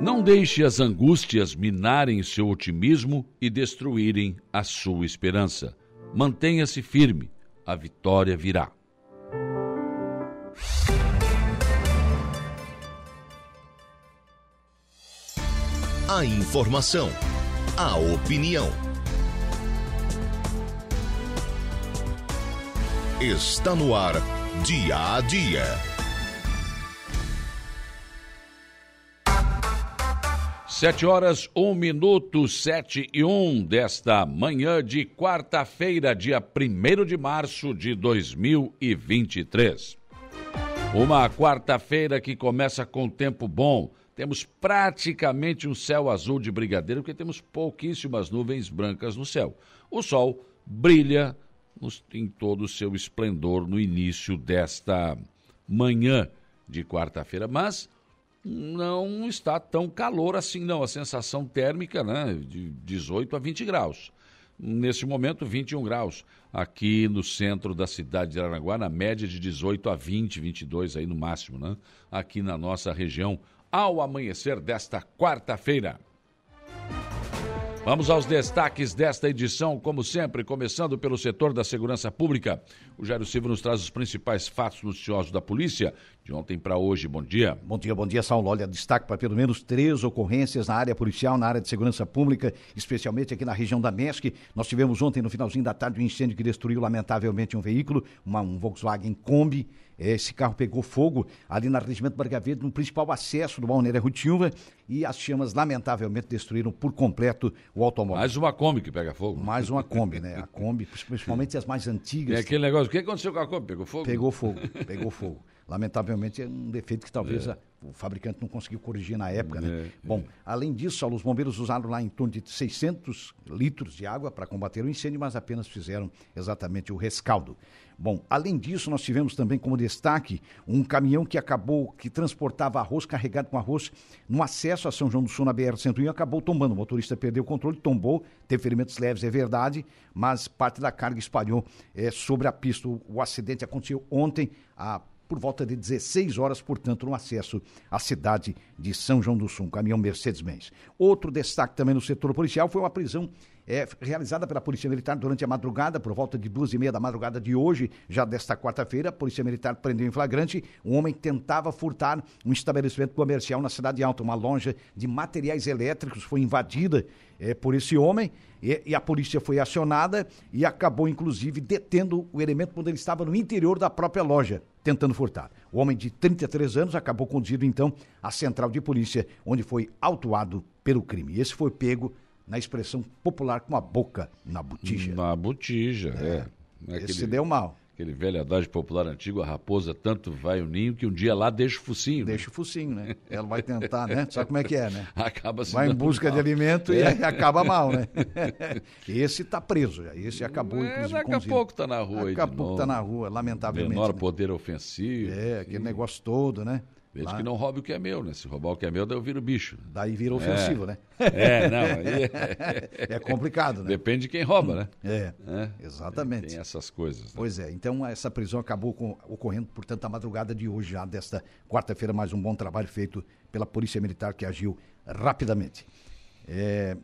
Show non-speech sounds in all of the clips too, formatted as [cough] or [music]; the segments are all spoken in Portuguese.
Não deixe as angústias minarem seu otimismo e destruírem a sua esperança. Mantenha-se firme, a vitória virá. A informação, a opinião. Está no ar, dia a dia. Sete horas, um minuto, sete e um desta manhã de quarta-feira, dia primeiro de março de 2023. Uma quarta-feira que começa com tempo bom. Temos praticamente um céu azul de brigadeiro, porque temos pouquíssimas nuvens brancas no céu. O sol brilha em todo o seu esplendor no início desta manhã de quarta-feira, mas não está tão calor assim, não. A sensação térmica, né, de 18 a 20 graus. Nesse momento, 21 graus. Aqui no centro da cidade de Aranaguá, na média de 18 a 20, 22 aí no máximo, né? Aqui na nossa região, ao amanhecer desta quarta-feira. Vamos aos destaques desta edição, como sempre, começando pelo setor da segurança pública. O Jairo Silva nos traz os principais fatos noticiosos da polícia de ontem para hoje. Bom dia. Bom dia, bom dia, Saulo. Olha, destaque para pelo menos três ocorrências na área policial, na área de segurança pública, especialmente aqui na região da MESC. Nós tivemos ontem, no finalzinho da tarde, um incêndio que destruiu lamentavelmente um veículo, uma, um Volkswagen Kombi. Esse carro pegou fogo ali na Regimento Barga Verde, no principal acesso do Balneário Rutilva, e as chamas, lamentavelmente, destruíram por completo o automóvel. Mais uma Kombi que pega fogo. Mais uma Kombi, né? [laughs] A Kombi, principalmente as mais antigas. É aquele negócio, o que aconteceu com a Kombi? Pegou fogo? Pegou fogo, pegou fogo. Lamentavelmente é um defeito que talvez É. a- o fabricante não conseguiu corrigir na época, né? É, Bom, além disso, Saulo, os bombeiros usaram lá em torno de 600 litros de água para combater o incêndio, mas apenas fizeram exatamente o rescaldo. Bom, além disso, nós tivemos também como destaque um caminhão que acabou, que transportava arroz carregado com arroz no acesso a São João do Sul na BR-101 e acabou tombando. O motorista perdeu o controle, tombou, teve ferimentos leves, é verdade, mas parte da carga espalhou eh, sobre a pista. O, o acidente aconteceu ontem, a por volta de 16 horas, portanto, no acesso à cidade de São João do Sul, um caminhão Mercedes-Benz. Outro destaque também no setor policial foi uma prisão é, realizada pela Polícia Militar durante a madrugada, por volta de duas e meia da madrugada de hoje, já desta quarta-feira, a Polícia Militar prendeu em flagrante um homem que tentava furtar um estabelecimento comercial na Cidade Alta, uma loja de materiais elétricos foi invadida é, por esse homem e, e a polícia foi acionada e acabou, inclusive, detendo o elemento quando ele estava no interior da própria loja, tentando furtar. O homem de 33 anos acabou conduzido, então, à central de polícia, onde foi autuado pelo crime. Esse foi pego, na expressão popular, com a boca na botija. Na botija, é. é. Esse aquele, deu mal. Aquele velho adágio popular antigo, a raposa tanto vai o ninho que um dia lá deixa o focinho. né? Deixa o focinho, né? Ela vai tentar, né? Sabe como é que é, né? [laughs] Acaba se Vai em busca de mal. alimento e É. aí acaba mal, né? [laughs] Esse tá preso já. Esse acabou, É, inclusive, daqui a pouco tá na rua aí Daqui a de pouco novo. tá na rua, lamentavelmente. Menor né? poder ofensivo. É, aquele negócio todo, né? Desde que não roube o que é meu, né? Se roubar o que é meu, daí eu viro bicho. Daí vira ofensivo, né? [laughs] É, não, é, [laughs] É complicado, né? depende de quem rouba, né? É, É. exatamente. Tem essas coisas. né? Pois é, então essa prisão acabou com- ocorrendo, portanto, a madrugada de hoje, já desta quarta-feira, mais um bom trabalho feito pela Polícia Militar que agiu rapidamente. É,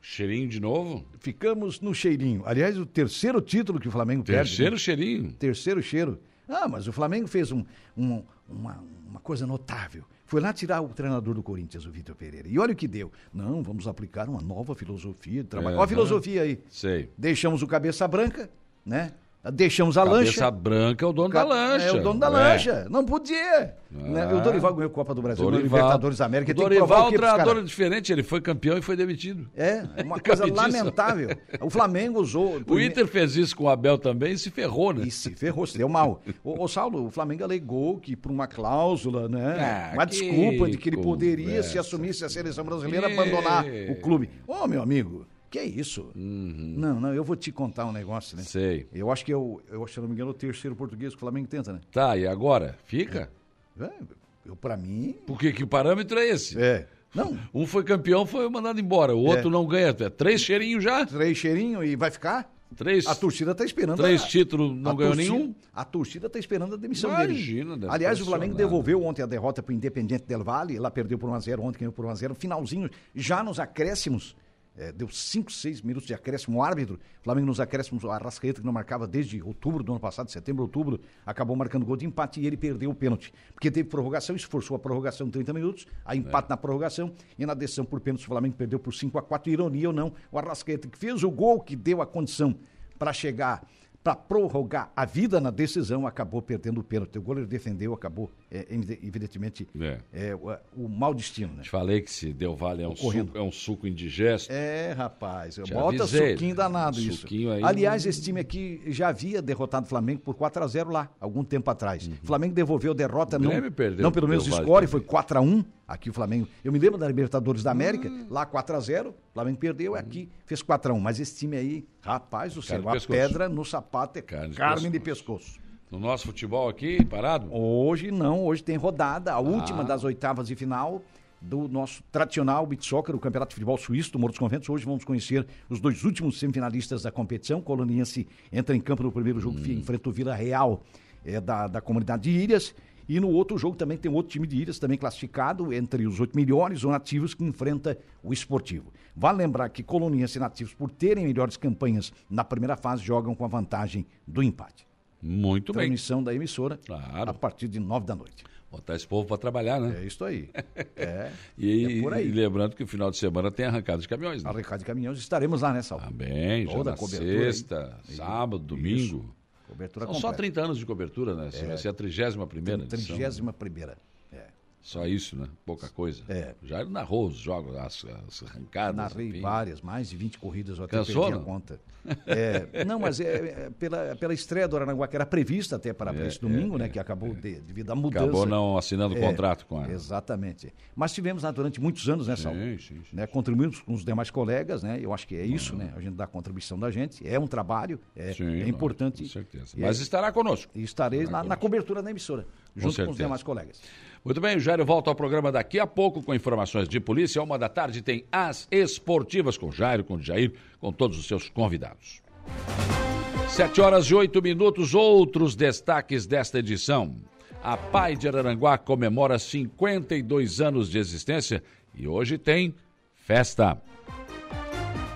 Cheirinho de novo? ficamos no cheirinho. Aliás, o terceiro título que o Flamengo perde. Terceiro né? cheirinho. Terceiro cheiro. Ah, mas o Flamengo fez um- um- uma, uma coisa notável. Foi lá tirar o treinador do Corinthians, o Vitor Pereira. E olha o que deu. Não, vamos aplicar uma nova filosofia de trabalho. Olha a filosofia aí. Sei. Deixamos o cabeça branca, né? Deixamos a Cabeça lancha. branca é o dono da Ca- lancha. É o dono da É. lancha. Não podia. Né? O Dorival ganhou Copa do Brasil, no Libertadores da América. Tem provar Dorival, o um treinador diferente, ele foi campeão e foi demitido. É, é uma [laughs] coisa lamentável. O Flamengo usou. [laughs] O Inter fez isso com o Abel também e se ferrou, né? E se ferrou, se deu mal. Ô, ô, Saulo, o Flamengo alegou que por uma cláusula, né? Ah, uma desculpa de que ele poderia, conversa. se assumisse a seleção brasileira, Que- abandonar o clube. Ô, meu amigo, que é isso? Uhum. Não, não, eu vou te contar um negócio, né? Sei. Eu acho que eu, eu acho, se eu não me engano, é o terceiro português que o Flamengo tenta, né? Tá, e agora? Fica? É, eu, pra mim, Porque que parâmetro é esse? é. Não, Um foi campeão, foi mandado embora. O outro É. não ganha. É três cheirinhos já? três cheirinhos e vai ficar? Três, a torcida está esperando. Três a, títulos, não ganhou torcida, nenhum? A torcida está esperando a demissão Imagina, dele. Aliás, o Flamengo devolveu ontem a derrota para o Independente Del Valle. Lá perdeu por 1x0, ontem ganhou por 1x0. Finalzinho, já nos acréscimos. É, deu 5, 6 minutos de acréscimo. O árbitro, Flamengo nos acréscimos, o Arrascaeta, que não marcava desde outubro do ano passado, setembro, outubro, acabou marcando gol de empate e ele perdeu o pênalti. Porque teve prorrogação, esforçou a prorrogação em 30 minutos, a empate é. na prorrogação e na decisão por pênalti o Flamengo perdeu por 5 a 4 Ironia ou não, o Arrascaeta, que fez o gol que deu a condição para chegar para prorrogar a vida na decisão, acabou perdendo o pênalti. O goleiro defendeu, acabou, é, evidentemente, é. É, o, o mau destino. Né? Te falei que se deu vale é um, suco, é um suco indigesto. É, rapaz, Te bota avisei, suquinho danado um isso. Aí Aliás, esse time aqui já havia derrotado o Flamengo por 4 a 0 lá, algum tempo atrás. Uhum. O Flamengo devolveu a derrota, não, não pelo menos score, foi 4 a 1 Aqui o Flamengo. Eu me lembro da Libertadores da América, hum. lá 4x0, o Flamengo perdeu, hum. aqui fez 4x1. Mas esse time aí, rapaz do céu, a pedra no sapato é carne, carne de, pescoço. de pescoço. No nosso futebol aqui, parado? Hoje não, hoje tem rodada, a ah. última das oitavas de final do nosso tradicional beat soccer, o Campeonato de Futebol Suíço do Morro dos Conventos. Hoje vamos conhecer os dois últimos semifinalistas da competição. O Coloniense entra em campo no primeiro jogo, hum. enfrenta o Vila Real é, da, da comunidade de Ilhas. E no outro jogo também tem outro time de Ilhas, também classificado entre os oito melhores ou nativos que enfrenta o esportivo. Vale lembrar que colonienses e nativos, por terem melhores campanhas na primeira fase, jogam com a vantagem do empate. Muito bem. Transmissão da emissora claro. a partir de nove da noite. Botar esse povo para trabalhar, né? É isso aí. [laughs] É, e, é por aí. E lembrando que o final de semana tem arrancada de caminhões, né? Arrancada de caminhões, estaremos lá nessa hora. Também, já na sexta, aí. sábado, domingo. Isso. Cobertura São completa. só 30 anos de cobertura, né? É, vai ser a 31 primeira. 31 primeira. Só isso, né? Pouca coisa. É. Já narrou os jogos, as, as arrancadas. Narrei enfim. várias, mais de 20 corridas, eu até Cansou, perdi a conta. [laughs] É, não, mas é, é, pela, pela estreia do Aranaguá, que era prevista até para é, esse domingo, é, né? Que acabou é. de, devido à mudança. Acabou não assinando o contrato com a. Exatamente. Mas tivemos né, durante muitos anos, né, Saulo? Sim, sim, sim. Né, contribuímos com os demais colegas, né? Eu acho que é isso, né? A gente dá a contribuição da gente. É um trabalho, é, sim, importante. Com certeza. Mas estará conosco. Estarei na, na, cobertura da emissora, junto com, com os demais colegas. Muito bem, Jairo volta ao programa daqui a pouco com informações de polícia. Uma da tarde tem as esportivas com Jairo, com Jair, com todos os seus convidados. Sete horas e oito minutos, outros destaques desta edição. A Pai de Araranguá comemora 52 anos de existência e hoje tem festa.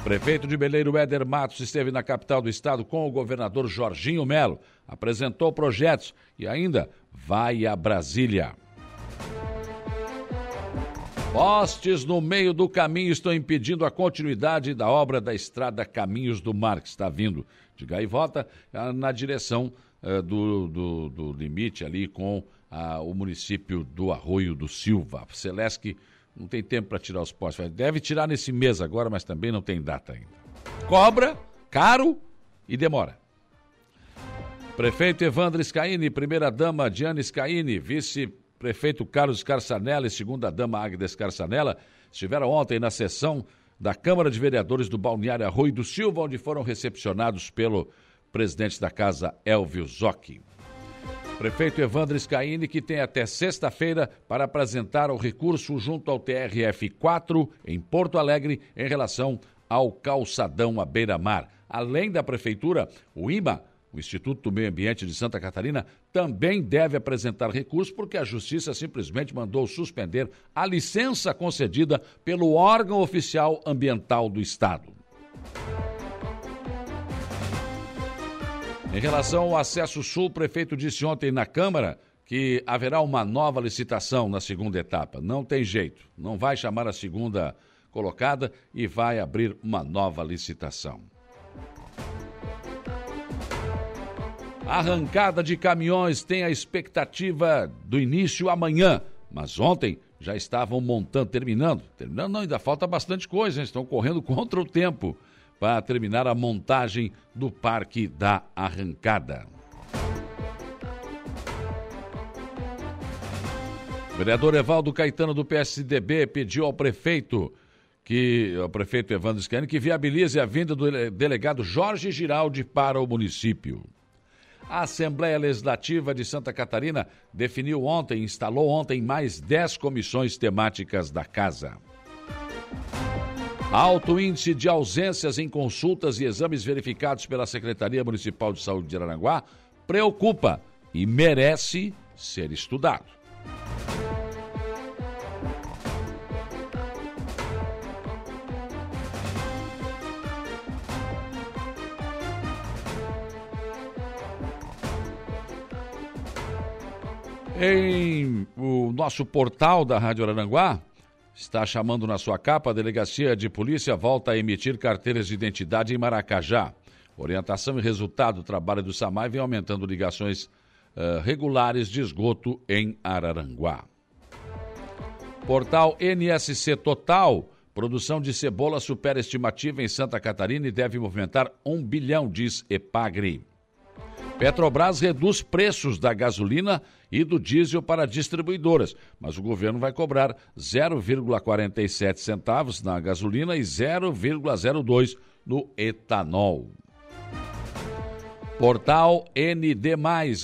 Prefeito de Beleiro Éder Matos esteve na capital do estado com o governador Jorginho Melo, apresentou projetos e ainda vai a Brasília. Postes no meio do caminho estão impedindo a continuidade da obra da estrada Caminhos do Mar, que está vindo de Gaivota eh, na direção uh, do, do, do, limite ali com uh, o município do Arroio do Silva. Celesc não tem tempo para tirar os postes. Deve tirar nesse mês agora, mas também não tem data ainda. Cobra, caro e demora. Prefeito Evandro Scaini, primeira-dama Diane Scaini, vice prefeito Carlos Carçanella e segunda-dama Agnes Carçanella estiveram ontem na sessão da Câmara de Vereadores do Balneário Arroio do Silva, onde foram recepcionados pelo presidente da casa, Elvio Zocchi. Prefeito Evandro Scaini, que tem até sexta-feira para apresentar o recurso junto ao TRF4 em Porto Alegre em relação ao calçadão à beira-mar. Além da Prefeitura, o IMA o Instituto do Meio Ambiente de Santa Catarina também deve apresentar recurso porque a Justiça simplesmente mandou suspender a licença concedida pelo órgão oficial ambiental do Estado. Em relação ao acesso sul, o prefeito disse ontem na Câmara que haverá uma nova licitação na segunda etapa. Não tem jeito, não vai chamar a segunda colocada e vai abrir uma nova licitação. Arrancada de caminhões tem a expectativa do início amanhã, mas ontem já estavam montando, terminando. Terminando, não, ainda falta bastante coisa, hein? estão correndo [laughs] contra o tempo para terminar a montagem do Parque da Arrancada. O vereador Evaldo Caetano do PSDB pediu ao prefeito que o prefeito Evandro Scani que viabilize a vinda do delegado Jorge Giraldi para o município. A Assembleia Legislativa de Santa Catarina definiu ontem, instalou ontem mais 10 comissões temáticas da Casa. Alto índice de ausências em consultas e exames verificados pela Secretaria Municipal de Saúde de Araranguá preocupa e merece ser estudado. Em o nosso portal da Rádio Aranguá, está chamando na sua capa, a Delegacia de Polícia volta a emitir carteiras de identidade em Maracajá. Orientação e resultado do trabalho do SAMAI vem aumentando ligações uh, regulares de esgoto em Araranguá. Portal NSC Total. Produção de cebola supera estimativa em Santa Catarina e deve movimentar um bilhão, diz Epagre. Petrobras reduz preços da gasolina e do diesel para distribuidoras, mas o governo vai cobrar 0,47 centavos na gasolina e 0,02 no etanol. Portal ND+,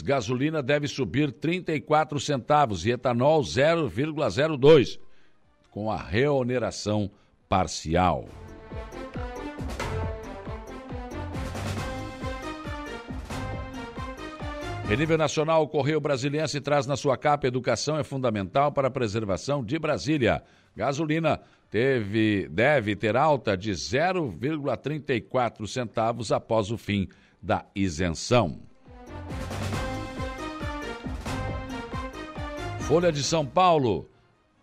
gasolina deve subir 34 centavos e etanol 0,02, com a reoneração parcial. Em nível nacional, o Correio Brasiliense traz na sua capa Educação é fundamental para a preservação de Brasília. Gasolina teve, deve ter alta de 0,34 centavos após o fim da isenção. Folha de São Paulo.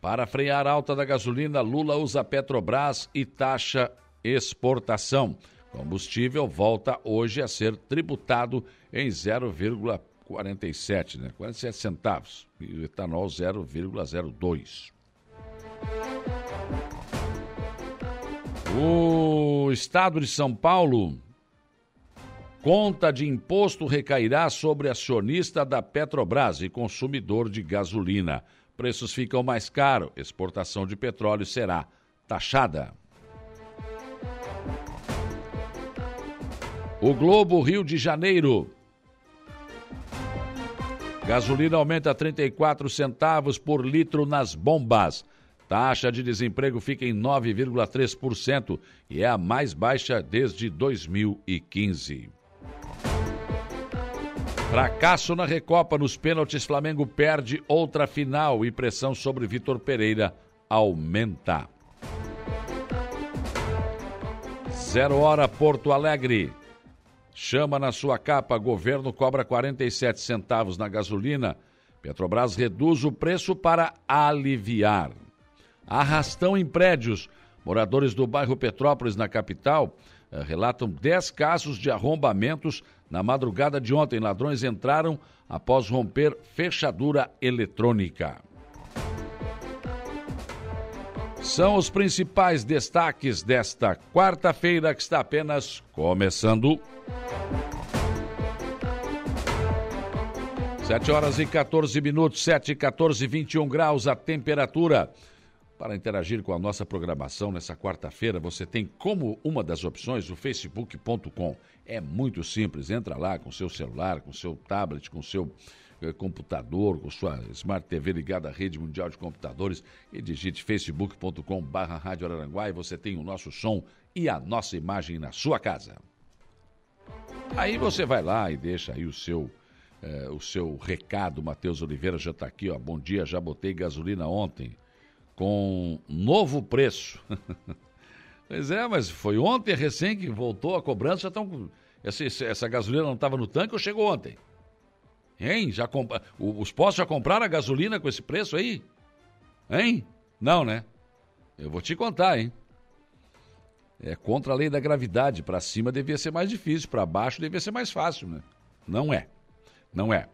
Para frear alta da gasolina, Lula usa Petrobras e taxa exportação. Combustível volta hoje a ser tributado em 0,4 47, né? 47 centavos. E o etanol 0,02. O estado de São Paulo conta de imposto recairá sobre acionista da Petrobras e consumidor de gasolina. Preços ficam mais caros, exportação de petróleo será taxada. O Globo Rio de Janeiro Gasolina aumenta 34 centavos por litro nas bombas. Taxa de desemprego fica em 9,3% e é a mais baixa desde 2015. Fracasso na Recopa nos pênaltis, Flamengo perde outra final e pressão sobre Vitor Pereira aumenta. Zero hora Porto Alegre. Chama na sua capa, governo cobra 47 centavos na gasolina. Petrobras reduz o preço para aliviar. Arrastão em prédios. Moradores do bairro Petrópolis, na capital, eh, relatam 10 casos de arrombamentos na madrugada de ontem. Ladrões entraram após romper fechadura eletrônica. São os principais destaques desta quarta-feira que está apenas começando. 7 horas e 14 minutos, 7 e 14, 21 graus a temperatura. Para interagir com a nossa programação nessa quarta-feira, você tem como uma das opções o facebook.com. É muito simples, entra lá com seu celular, com seu tablet, com seu eh, computador, com sua Smart TV ligada à rede mundial de computadores e digite facebook.com barra Rádio Araranguá e você tem o nosso som e a nossa imagem na sua casa. Aí você vai lá e deixa aí o seu é, o seu recado. Matheus Oliveira já está aqui, ó. Bom dia, já botei gasolina ontem com novo preço. [laughs] pois é, mas foi ontem recém que voltou a cobrança, já estão. Essa, essa gasolina não estava no tanque ou chegou ontem? Hein? Já comp... Os postos já compraram a gasolina com esse preço aí? Hein? Não, né? Eu vou te contar, hein? É contra a lei da gravidade. Para cima devia ser mais difícil, para baixo devia ser mais fácil, né? Não é. Não é.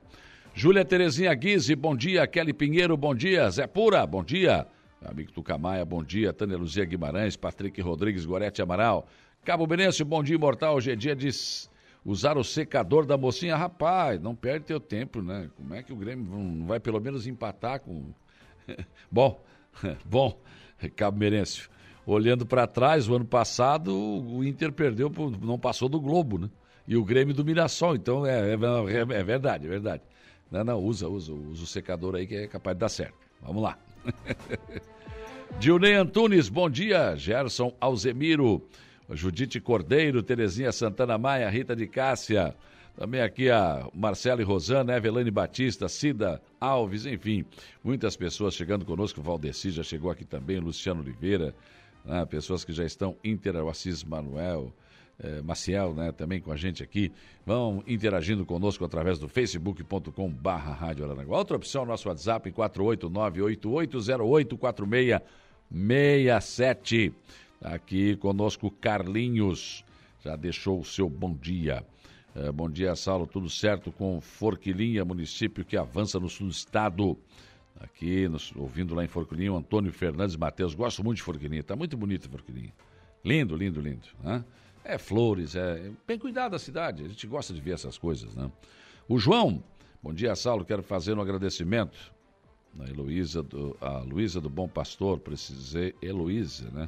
Júlia Terezinha Guise, bom dia. Kelly Pinheiro, bom dia. Zé Pura, bom dia. Amigo Tucamaia, bom dia. Tânia Luzia Guimarães, Patrick Rodrigues, Gorete Amaral. Cabo Benense, bom dia, imortal. Hoje é dia de usar o secador da mocinha. Rapaz, não perde teu tempo, né? Como é que o Grêmio não vai pelo menos empatar com. [laughs] bom, [laughs] bom, Cabo Benense olhando para trás, o ano passado o Inter perdeu, não passou do Globo, né? E o Grêmio do Mirassol, então é, é, é, é verdade, é verdade. Não, não, usa, usa, usa o secador aí que é capaz de dar certo. Vamos lá. [laughs] Dionei Antunes, bom dia. Gerson Alzemiro, Judite Cordeiro, Terezinha Santana Maia, Rita de Cássia. Também aqui a Marcela e Rosana, Evelane Batista, Cida Alves, enfim, muitas pessoas chegando conosco. Valdeci já chegou aqui também, Luciano Oliveira, né, pessoas que já estão inter, o Assis Manuel, eh, Maciel, né, também com a gente aqui, vão interagindo conosco através do facebook.com barra Rádio Aranaguá. Outra opção, nosso WhatsApp, 48988084667. Aqui conosco Carlinhos, já deixou o seu bom dia. É, bom dia, Saulo. Tudo certo com Forquilinha, município que avança no sul do estado. Aqui, nos, ouvindo lá em Forquilinha, o Antônio Fernandes Matheus. Gosto muito de Forquilinha. Está muito bonito Forquilinha. Lindo, lindo, lindo. Né? É flores, é bem cuidado da cidade. A gente gosta de ver essas coisas, né? O João, bom dia, Saulo. Quero fazer um agradecimento a Heloísa do, a Luísa do Bom Pastor. Precisei, Heloísa, né?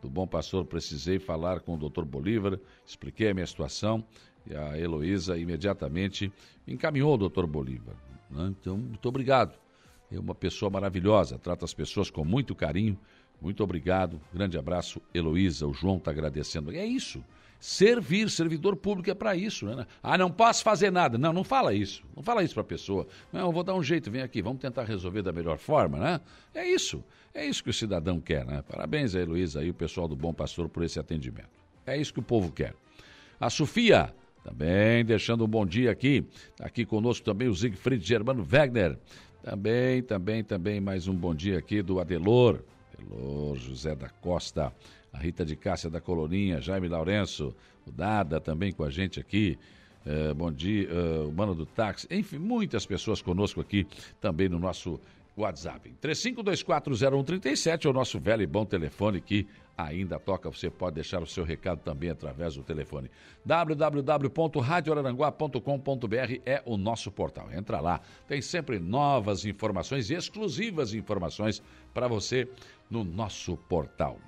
Do Bom Pastor, precisei falar com o doutor Bolívar, expliquei a minha situação e a Heloísa imediatamente encaminhou o doutor Bolívar. Né? Então, muito obrigado. É uma pessoa maravilhosa, trata as pessoas com muito carinho. Muito obrigado. Grande abraço, Heloísa. O João está agradecendo. É isso. Servir, servidor público é para isso, né? Ah, não posso fazer nada. Não, não fala isso. Não fala isso para a pessoa. Não, eu vou dar um jeito, vem aqui, vamos tentar resolver da melhor forma, né? É isso. É isso que o cidadão quer, né? Parabéns a Heloísa e o pessoal do Bom Pastor por esse atendimento. É isso que o povo quer. A Sofia, também deixando um bom dia aqui. Aqui conosco também o Siegfried Germano Wegner. Também, também, também mais um bom dia aqui do Adelor. Adelor José da Costa. A Rita de Cássia da Colorinha, Jaime Lourenço, o Dada também com a gente aqui. Uh, bom dia, uh, o Mano do Táxi. Enfim, muitas pessoas conosco aqui também no nosso WhatsApp. 35240137 é o nosso velho e bom telefone que ainda toca. Você pode deixar o seu recado também através do telefone. www.radioararanguá.com.br é o nosso portal. Entra lá, tem sempre novas informações e exclusivas informações para você no nosso portal.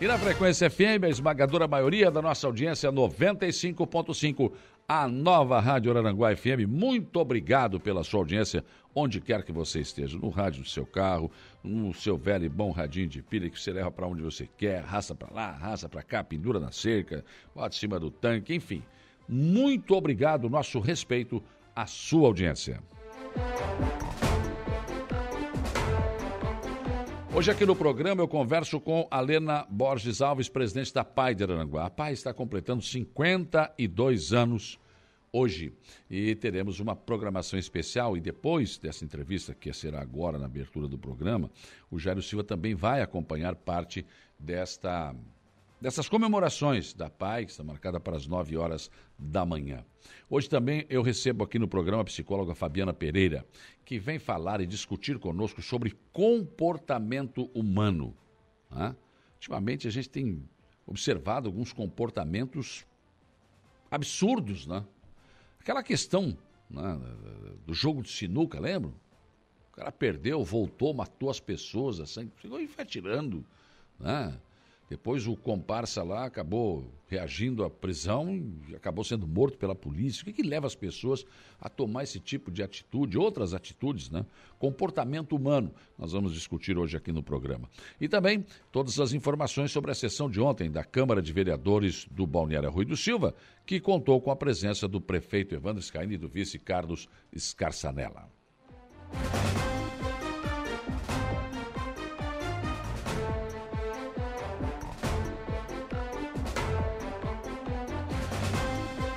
E na frequência FM, a esmagadora maioria da nossa audiência 95.5 a nova Rádio Araranguá FM. Muito obrigado pela sua audiência, onde quer que você esteja, no rádio do seu carro, no seu velho e bom radinho de pilha que você leva para onde você quer, raça para lá, raça para cá, pendura na cerca, bota em cima do tanque, enfim. Muito obrigado, nosso respeito à sua audiência. Hoje aqui no programa eu converso com a Lena Borges Alves, presidente da PAI de Aranguá. A PAI está completando 52 anos hoje e teremos uma programação especial e depois dessa entrevista, que será agora na abertura do programa, o Jairo Silva também vai acompanhar parte desta dessas comemorações da PAI, que está marcada para as 9 horas da manhã. Hoje também eu recebo aqui no programa a psicóloga Fabiana Pereira, que vem falar e discutir conosco sobre comportamento humano. Né? Ultimamente a gente tem observado alguns comportamentos absurdos, né? Aquela questão né, do jogo de sinuca, lembra? O cara perdeu, voltou, matou as pessoas, assim, e foi atirando, né? Depois o comparsa lá acabou reagindo à prisão e acabou sendo morto pela polícia. O que, que leva as pessoas a tomar esse tipo de atitude, outras atitudes, né? Comportamento humano, nós vamos discutir hoje aqui no programa. E também todas as informações sobre a sessão de ontem da Câmara de Vereadores do Balneário Rui do Silva, que contou com a presença do prefeito Evandro Scaini e do vice Carlos Scarsanella.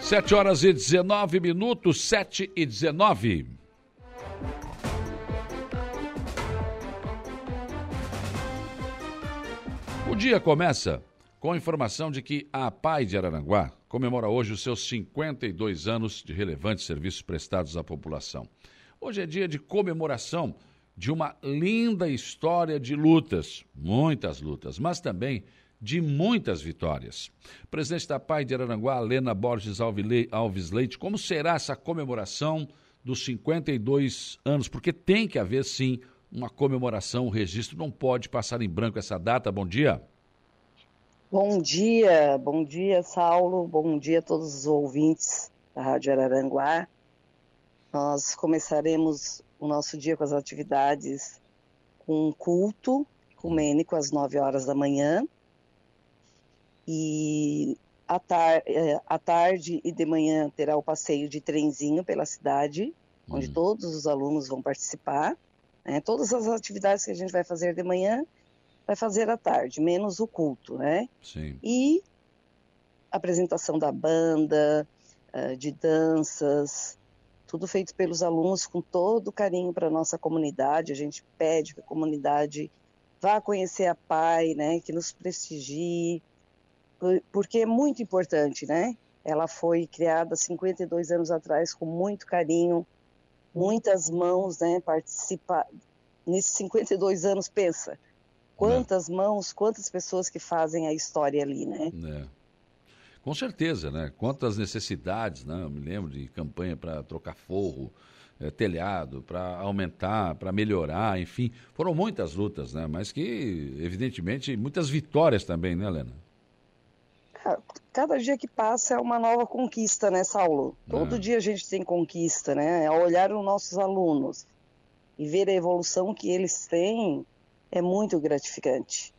Sete horas e 19 minutos, sete e 19. O dia começa com a informação de que a PAI de Araranguá comemora hoje os seus 52 anos de relevantes serviços prestados à população. Hoje é dia de comemoração de uma linda história de lutas, muitas lutas, mas também de muitas vitórias. Presidente da PAI de Araranguá, Lena Borges Alves Leite, como será essa comemoração dos 52 anos? Porque tem que haver, sim, uma comemoração, um registro, não pode passar em branco essa data. Bom dia. Bom dia, bom dia, Saulo, bom dia a todos os ouvintes da Rádio Araranguá. Nós começaremos o nosso dia com as atividades com um culto ecumênico às 9 horas da manhã. E à, tar é, à tarde e de manhã terá o passeio de trenzinho pela cidade, onde Hum. todos os alunos vão participar. né? Todas as atividades que a gente vai fazer de manhã, vai fazer à tarde, menos o culto, né? Sim. E apresentação da banda, eh, de danças, tudo feito pelos alunos com todo carinho para a nossa comunidade. A gente pede que a comunidade vá conhecer a PAI, né, que nos prestigie, porque é muito importante, né? Ela foi criada 52 anos atrás com muito carinho, muitas mãos, né, participa nesses 52 anos, pensa, quantas mãos, quantas pessoas que fazem a história ali, né? É. Com certeza, né? Quantas necessidades, né? Eu me lembro de campanha para trocar forro, eh, telhado, para aumentar, para melhorar, enfim. Foram muitas lutas, né? Mas que, evidentemente, muitas vitórias também, né, Helena? Cada dia que passa é uma nova conquista, né, Saulo? Todo É. dia a gente tem conquista, né? Ao olhar os nossos alunos e ver a evolução que eles têm é muito gratificante.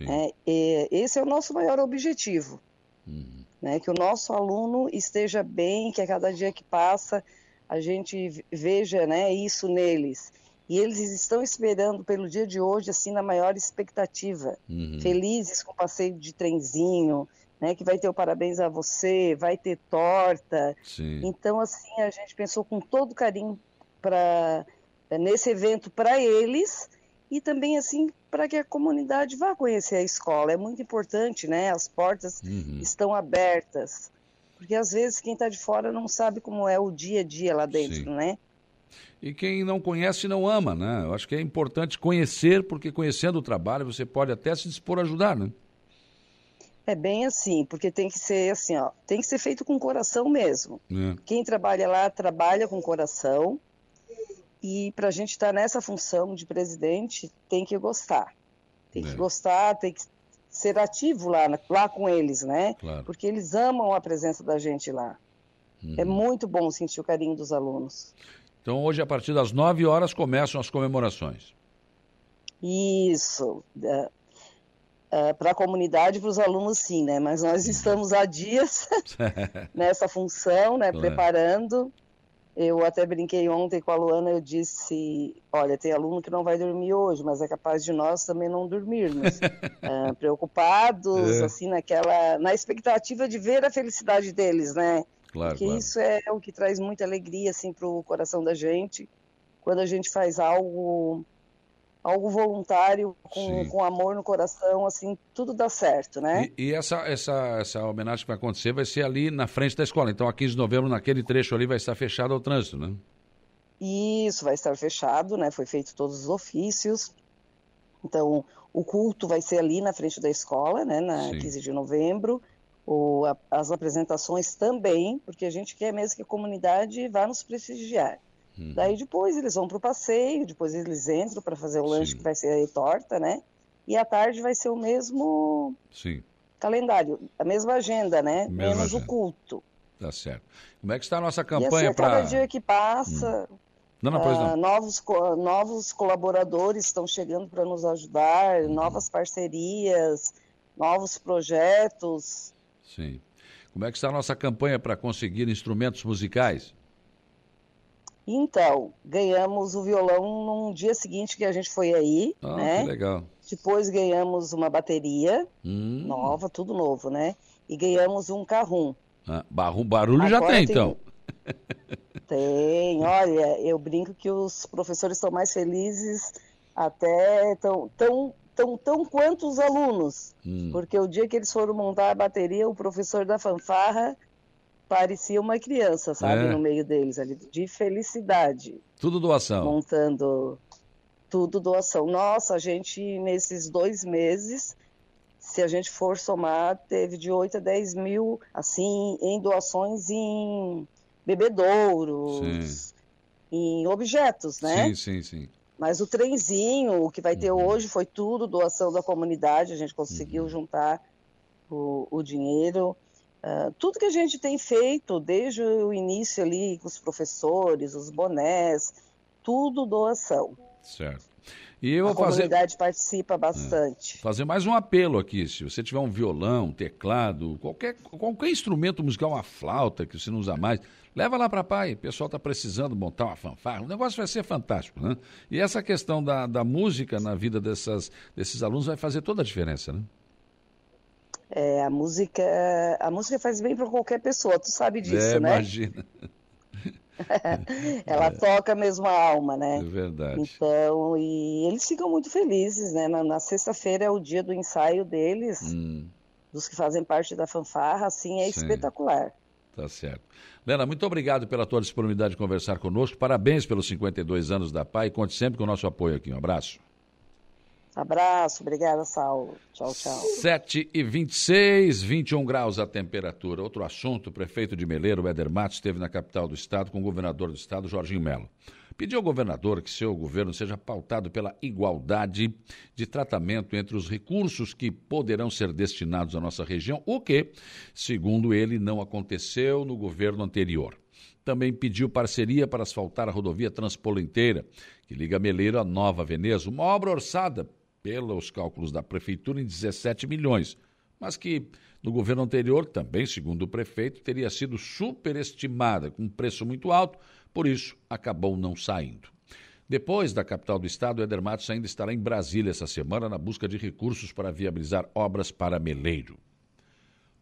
Né? E esse é o nosso maior objetivo, Uhum. né? Que o nosso aluno esteja bem, que a cada dia que passa a gente veja, né, isso neles. E eles estão esperando pelo dia de hoje, assim, na maior expectativa Uhum. felizes com o passeio de trenzinho, né, que vai ter o parabéns a você, vai ter torta. Sim. Então, assim, a gente pensou com todo carinho para nesse evento para eles e também assim para que a comunidade vá conhecer a escola. É muito importante, né? As portas Uhum. estão abertas. Porque às vezes quem está de fora não sabe como é o dia a dia lá dentro, Sim. né? E quem não conhece não ama, né? Eu acho que é importante conhecer, porque conhecendo o trabalho você pode até se dispor a ajudar, né? É bem assim, porque tem que ser assim, ó, tem que ser feito com coração mesmo. É. Quem trabalha lá trabalha com coração e para a gente estar nessa função de presidente tem que gostar, tem É. que gostar, tem que ser ativo lá, lá com eles, né? Claro. Porque eles amam a presença da gente lá. É Uhum. muito bom sentir o carinho dos alunos. Então hoje, a partir das 9 horas, começam as comemorações. Isso. Para a comunidade, para os alunos, sim, né? Mas nós [laughs] estamos há dias [laughs] nessa função, né? Claro. Preparando. Eu até brinquei ontem com a Luana, eu disse, olha, tem aluno que não vai dormir hoje, mas é capaz de nós também não dormirmos. Ah, [laughs] preocupados, É. assim, naquela, na expectativa de ver a felicidade deles, né? Claro, Porque claro. isso é o que traz muita alegria, assim, para o coração da gente, quando a gente faz algo, algo voluntário, com, Sim. com amor no coração, assim, tudo dá certo, né? E, e essa, essa, essa homenagem que vai acontecer vai ser ali na frente da escola. Então, a 15 de novembro, naquele trecho ali, vai estar fechado ao trânsito, né? Isso vai estar fechado, né? Foi feito todos os ofícios. Então, o culto vai ser ali na frente da escola, né? Na Sim. 15 de novembro. O, a- as apresentações também, porque a gente quer mesmo que a comunidade vá nos prestigiar. Uhum. Daí depois eles vão para o passeio, depois eles entram para fazer o lanche Sim. que vai ser a torta, né? E à tarde vai ser o mesmo Sim, calendário, a mesma agenda, né? Mesma Menos agenda. o culto. tá certo. Como é que está a nossa assim, campanha a cada para. dia que passa, Não, não, pois ah, não. novos, novos colaboradores estão chegando para nos ajudar, Uhum. novas parcerias, novos projetos. Sim. Como é que está a nossa campanha para conseguir instrumentos musicais? Então, ganhamos o violão num dia seguinte que a gente foi aí, Ah, né? que legal. Depois ganhamos uma bateria Hum. nova, tudo novo, né? E ganhamos um carrum. Ah, barulho já tem, tem- então. [laughs] Tem, olha, eu brinco que os professores estão mais felizes até tão, tão, tão, tão quanto os alunos. Hum. Porque o dia que eles foram montar a bateria, o professor da fanfarra parecia uma criança, sabe, É. no meio deles ali, de felicidade, Tudo doação. montando tudo doação. Nossa, a gente nesses dois meses, se a gente for somar, teve de 8 a 10 mil, assim, em doações em bebedouros, em objetos, né? Sim, sim, sim. Mas o trenzinho, o que vai ter Uhum. hoje, foi tudo doação da comunidade, a gente conseguiu Uhum. juntar o, o dinheiro. Ah, tudo que a gente tem feito desde o início ali com os professores, os bonés, tudo doação. Certo. E eu a vou fazer. Comunidade participa bastante. É, fazer mais um apelo aqui. Se você tiver um violão, um teclado, qualquer, qualquer instrumento musical, uma flauta que você não usa mais, leva lá para pai. O pessoal está precisando montar uma fanfarra. O negócio vai ser fantástico, né? E essa questão da, da música na vida dessas, desses alunos vai fazer toda a diferença, né? É, a música, a música faz bem para qualquer pessoa, tu sabe disso, é, né? Imagina. [laughs] Ela é. toca mesmo a alma, né? É verdade. Então, e eles ficam muito felizes, né? Na, na sexta-feira é o dia do ensaio deles, hum. dos que fazem parte da fanfarra, assim, é Sim. espetacular. Tá certo. Lena, muito obrigado pela tua disponibilidade de conversar conosco. Parabéns pelos 52 anos da PAI. Conte sempre com o nosso apoio aqui. Um abraço. Abraço, obrigada, Saulo. Tchau, tchau. 7 e 26, 21 graus a temperatura. Outro assunto, o prefeito de Meleiro, Éder Matos, esteve na capital do estado com o governador do estado, Jorginho Melo. Pediu ao governador que seu governo seja pautado pela igualdade de tratamento entre os recursos que poderão ser destinados à nossa região, o que, segundo ele, não aconteceu no governo anterior também pediu parceria para asfaltar a rodovia Transpolenteira, que liga Meleiro à Nova Veneza, uma obra orçada pelos cálculos da prefeitura, em 17 milhões, mas que no governo anterior, também segundo o prefeito, teria sido superestimada, com um preço muito alto, por isso acabou não saindo. Depois da capital do estado, Eder Matos ainda estará em Brasília essa semana na busca de recursos para viabilizar obras para Meleiro.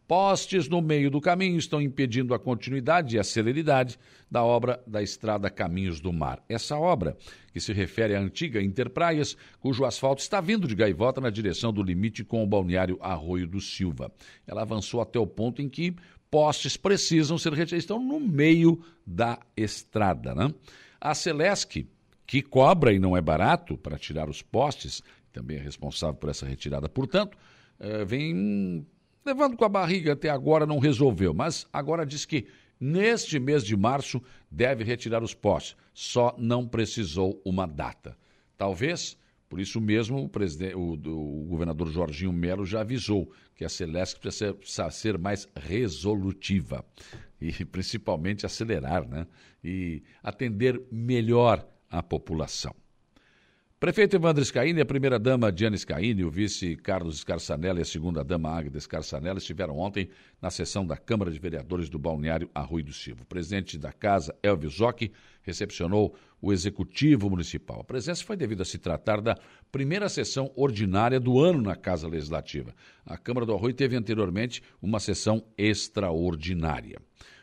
Postes no meio do caminho estão impedindo a continuidade e a celeridade da obra da Estrada Caminhos do Mar. Essa obra, que se refere à antiga Interpraias, cujo asfalto está vindo de gaivota na direção do limite com o balneário Arroio do Silva. Ela avançou até o ponto em que postes precisam ser retirados, estão no meio da estrada. Né? A Celesc, que cobra e não é barato para tirar os postes, também é responsável por essa retirada, portanto, eh, vem levando com a barriga até agora não resolveu, mas agora diz que neste mês de março deve retirar os postes, só não precisou uma data. Talvez, por isso mesmo, o, o, o governador Jorginho Melo já avisou que a Celeste precisa ser, precisa ser mais resolutiva e [laughs] principalmente acelerar, né? E atender melhor a população. Prefeito Evandro Scaini, a primeira-dama Diana Scaini, o vice Carlos Scarsanella e a segunda-dama Águeda Scarsanella estiveram ontem na sessão da Câmara de Vereadores do Balneário Arroio do Silva. O presidente da casa, Elvio Zocchi, recepcionou o Executivo Municipal. A presença foi devido a se tratar da primeira sessão ordinária do ano na Casa Legislativa. A Câmara do Arroio teve anteriormente uma sessão extraordinária.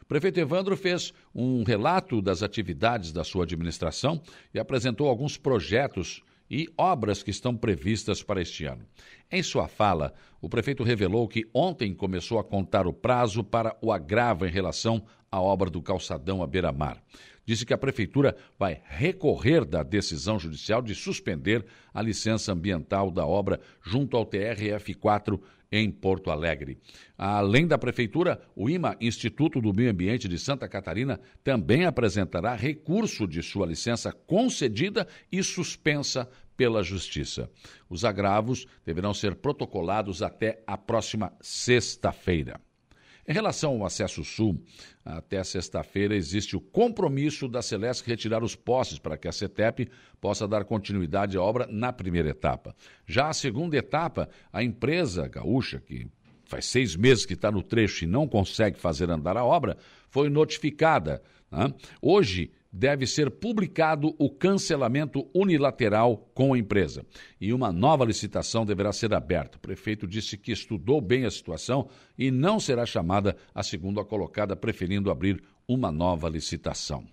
Prefeito Evandro fez um relato das atividades da sua administração e apresentou alguns projetos e obras que estão previstas para este ano. Em sua fala, o prefeito revelou que ontem começou a contar o prazo para o agravo em relação à obra do calçadão à beira-mar. Disse que a prefeitura vai recorrer da decisão judicial de suspender a licença ambiental da obra junto ao TRF4 em Porto Alegre. Além da Prefeitura, o IMA, Instituto do Meio Ambiente de Santa Catarina, também apresentará recurso de sua licença concedida e suspensa pela Justiça. Os agravos deverão ser protocolados até a próxima sexta-feira. Em relação ao acesso sul, até sexta-feira existe o compromisso da Celeste retirar os postes para que a CETEP possa dar continuidade à obra na primeira etapa. Já a segunda etapa, a empresa gaúcha, que faz seis meses que está no trecho e não consegue fazer andar a obra, foi notificada. Né? Hoje, deve ser publicado o cancelamento unilateral com a empresa e uma nova licitação deverá ser aberta. O prefeito disse que estudou bem a situação e não será chamada a segunda colocada, preferindo abrir uma nova licitação.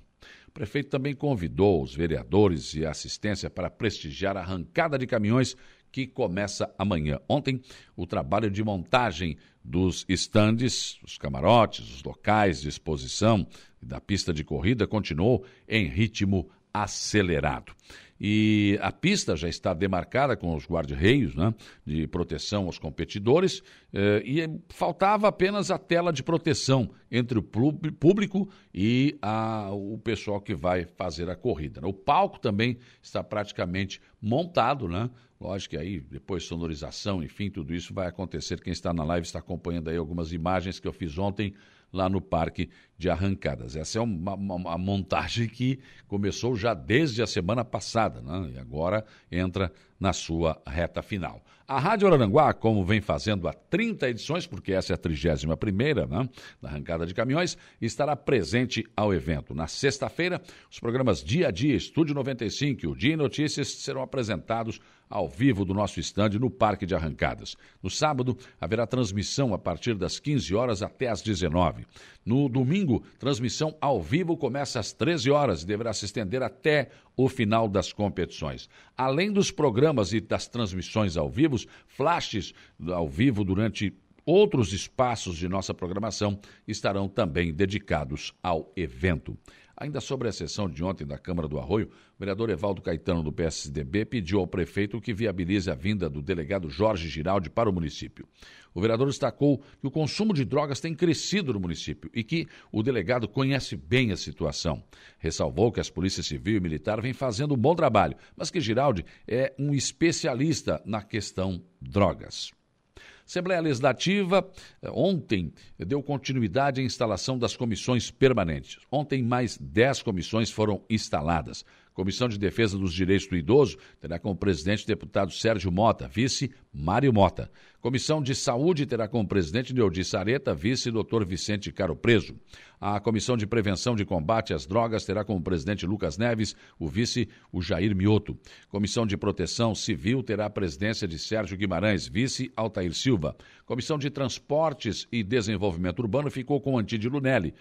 O prefeito também convidou os vereadores e a assistência para prestigiar a arrancada de caminhões que começa amanhã. Ontem, o trabalho de montagem dos estandes, os camarotes, os locais de exposição da pista de corrida continuou em ritmo acelerado. E a pista já está demarcada com os guarda-reios né, de proteção aos competidores eh, e faltava apenas a tela de proteção entre o público e a, o pessoal que vai fazer a corrida. O palco também está praticamente montado, né? Lógico que aí, depois sonorização, enfim, tudo isso vai acontecer. Quem está na live está acompanhando aí algumas imagens que eu fiz ontem lá no Parque de arrancadas. Essa é uma, uma, uma montagem que começou já desde a semana passada, né? e agora entra na sua reta final. A Rádio Araranguá, como vem fazendo há 30 edições, porque essa é a 31 primeira, né, da arrancada de caminhões, estará presente ao evento. Na sexta-feira, os programas Dia a Dia, Estúdio 95 e o Dia em Notícias serão apresentados ao vivo do nosso estande no Parque de Arrancadas. No sábado, haverá transmissão a partir das 15 horas até às 19. No domingo, transmissão ao vivo começa às 13 horas e deverá se estender até o final das competições. Além dos programas e das transmissões ao vivo, flashes ao vivo durante outros espaços de nossa programação estarão também dedicados ao evento. Ainda sobre a sessão de ontem da Câmara do Arroio, o vereador Evaldo Caetano, do PSDB, pediu ao prefeito que viabilize a vinda do delegado Jorge Giraldi para o município. O vereador destacou que o consumo de drogas tem crescido no município e que o delegado conhece bem a situação. Ressalvou que as polícias civil e militar vêm fazendo um bom trabalho, mas que Giraldi é um especialista na questão drogas. Assembleia Legislativa, eh, ontem, deu continuidade à instalação das comissões permanentes. Ontem, mais 10 comissões foram instaladas. Comissão de Defesa dos Direitos do Idoso terá como presidente o deputado Sérgio Mota, vice Mário Mota. Comissão de Saúde terá como presidente Neudi Sareta, vice Dr. Vicente Caro Preso. A Comissão de Prevenção de Combate às Drogas terá como presidente Lucas Neves, o vice o Jair Mioto. Comissão de Proteção Civil terá a presidência de Sérgio Guimarães, vice Altair Silva. Comissão de Transportes e Desenvolvimento Urbano ficou com Antídio Lunelli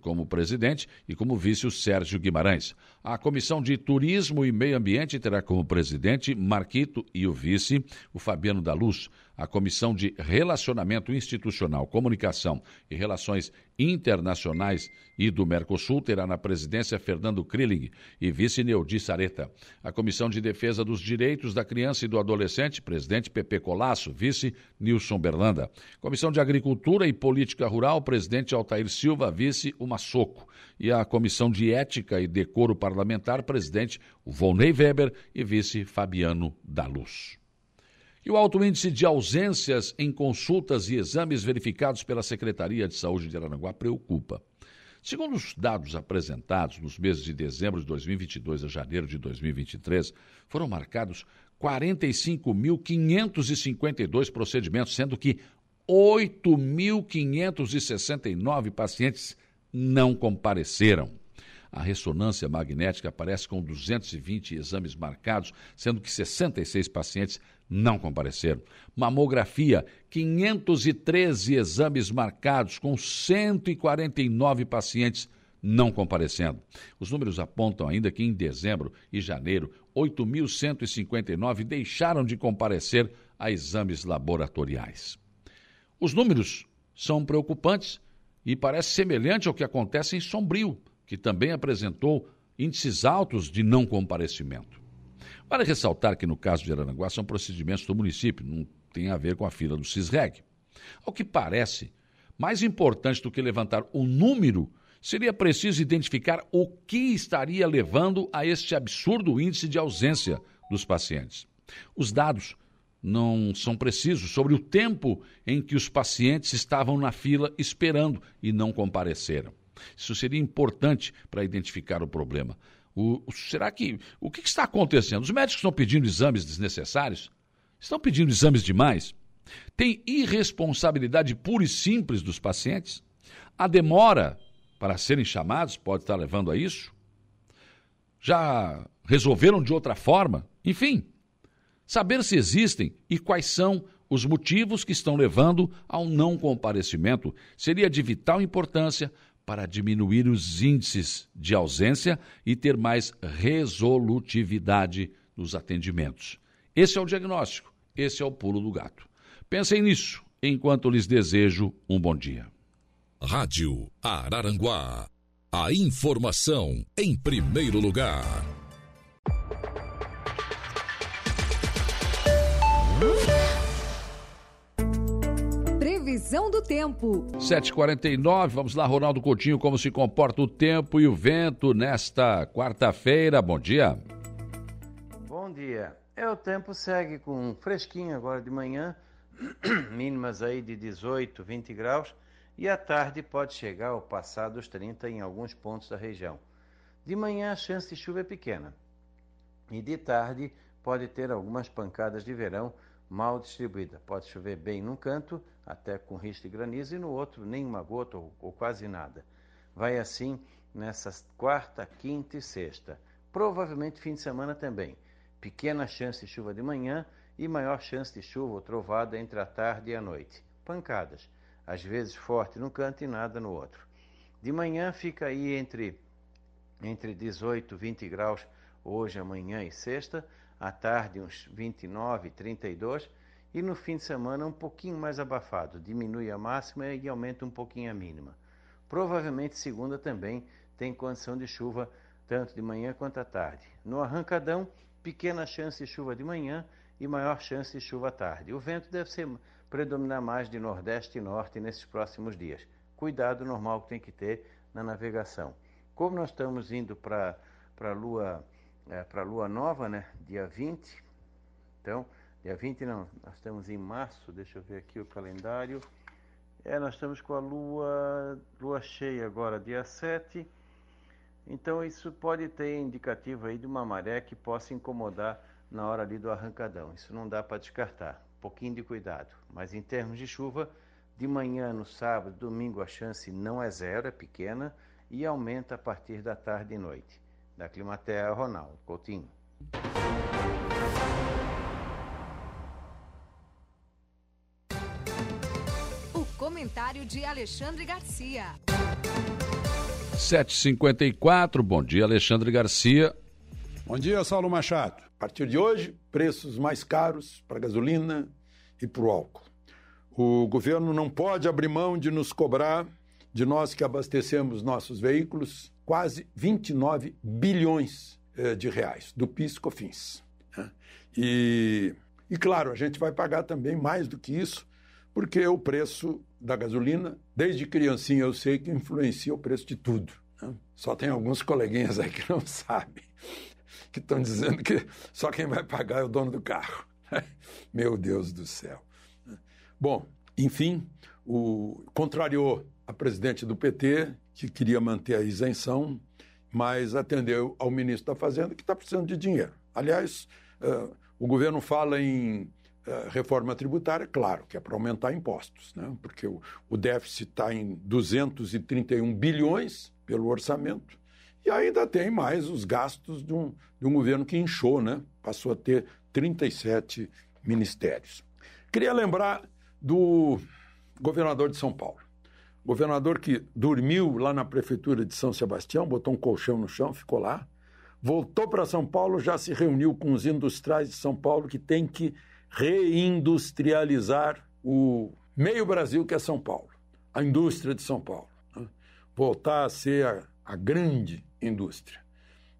como presidente e como vice o Sérgio Guimarães. A Comissão de Turismo e Meio Ambiente terá como presidente Marquito e o vice o Fabiano da Luz. A Comissão de Relacionamento Institucional, Comunicação e Relações Internacionais e do Mercosul terá na presidência Fernando Krilling e vice Neudi Sareta. A Comissão de Defesa dos Direitos da Criança e do Adolescente, presidente Pepe Colasso, vice Nilson Berlanda. Comissão de Agricultura e Política Rural, presidente Altair Silva, vice o Massoco. E a Comissão de Ética e Decoro Parlamentar, presidente Volney Weber e vice Fabiano da Luz. E o alto índice de ausências em consultas e exames verificados pela Secretaria de Saúde de Aranaguá preocupa. Segundo os dados apresentados nos meses de dezembro de 2022 a janeiro de 2023, foram marcados 45.552 procedimentos, sendo que 8.569 pacientes não compareceram. A ressonância magnética aparece com 220 exames marcados, sendo que 66 pacientes não compareceram. Mamografia, 513 exames marcados, com 149 pacientes não comparecendo. Os números apontam ainda que em dezembro e janeiro, 8.159 deixaram de comparecer a exames laboratoriais. Os números são preocupantes e parece semelhante ao que acontece em Sombrio, que também apresentou índices altos de não comparecimento. Vale ressaltar que no caso de Aranaguá são procedimentos do município, não tem a ver com a fila do CISREG. Ao que parece, mais importante do que levantar o número, seria preciso identificar o que estaria levando a este absurdo índice de ausência dos pacientes. Os dados não são precisos sobre o tempo em que os pacientes estavam na fila esperando e não compareceram. Isso seria importante para identificar o problema. O, será que. O que, que está acontecendo? Os médicos estão pedindo exames desnecessários? Estão pedindo exames demais? Tem irresponsabilidade pura e simples dos pacientes? A demora para serem chamados pode estar levando a isso? Já resolveram de outra forma? Enfim, saber se existem e quais são os motivos que estão levando ao não comparecimento seria de vital importância para diminuir os índices de ausência e ter mais resolutividade nos atendimentos. Esse é o diagnóstico, esse é o pulo do gato. Pensem nisso enquanto lhes desejo um bom dia. Rádio Araranguá. A informação em primeiro lugar. Previsão do tempo. 7h49, vamos lá, Ronaldo Coutinho, como se comporta o tempo e o vento nesta quarta-feira. Bom dia. Bom dia. É, o tempo segue com fresquinho agora de manhã, [clears throat] mínimas aí de 18, 20 graus, e à tarde pode chegar ao passar dos 30 em alguns pontos da região. De manhã a chance de chuva é pequena e de tarde pode ter algumas pancadas de verão mal distribuída. Pode chover bem num canto, até com risco de granizo, e no outro nenhuma gota ou, ou quase nada. Vai assim nessas quarta, quinta e sexta. Provavelmente fim de semana também. Pequena chance de chuva de manhã e maior chance de chuva ou trovada entre a tarde e a noite. Pancadas, às vezes forte num canto e nada no outro. De manhã fica aí entre, entre 18 e 20 graus hoje, amanhã e sexta, à tarde uns 29, 32 e no fim de semana um pouquinho mais abafado, diminui a máxima e aumenta um pouquinho a mínima. Provavelmente segunda também tem condição de chuva tanto de manhã quanto à tarde. No arrancadão, pequena chance de chuva de manhã e maior chance de chuva à tarde. O vento deve ser predominar mais de nordeste e norte nesses próximos dias. Cuidado normal que tem que ter na navegação. Como nós estamos indo para a lua é, para a lua nova, né? Dia 20. Então, dia 20 não, nós estamos em março, deixa eu ver aqui o calendário. É, nós estamos com a lua, lua cheia agora, dia 7. Então, isso pode ter indicativo aí de uma maré que possa incomodar na hora ali do arrancadão. Isso não dá para descartar. Um pouquinho de cuidado. Mas em termos de chuva, de manhã no sábado, domingo a chance não é zero, é pequena e aumenta a partir da tarde e noite. Da Climatea, Ronaldo Coutinho. O comentário de Alexandre Garcia. 754, bom dia, Alexandre Garcia. Bom dia, Saulo Machado. A partir de hoje, preços mais caros para gasolina e para o álcool. O governo não pode abrir mão de nos cobrar, de nós que abastecemos nossos veículos, quase 29 bilhões eh, de reais do PIS COFINS. Né? E, e, claro, a gente vai pagar também mais do que isso, porque o preço da gasolina, desde criancinha eu sei que influencia o preço de tudo. Né? Só tem alguns coleguinhas aí que não [laughs] sabem, que estão dizendo que só quem vai pagar é o dono do carro. Meu Deus do céu. Bom, enfim, o contrariou a presidente do PT que queria manter a isenção, mas atendeu ao ministro da Fazenda, que está precisando de dinheiro. Aliás, uh, o governo fala em uh, reforma tributária, claro, que é para aumentar impostos, né? porque o, o déficit está em 231 bilhões pelo orçamento, e ainda tem mais os gastos de um, de um governo que inchou, né? passou a ter 37 ministérios. Queria lembrar do governador de São Paulo governador que dormiu lá na prefeitura de São Sebastião, botou um colchão no chão, ficou lá, voltou para São Paulo, já se reuniu com os industriais de São Paulo que tem que reindustrializar o meio Brasil que é São Paulo, a indústria de São Paulo, né? voltar a ser a, a grande indústria.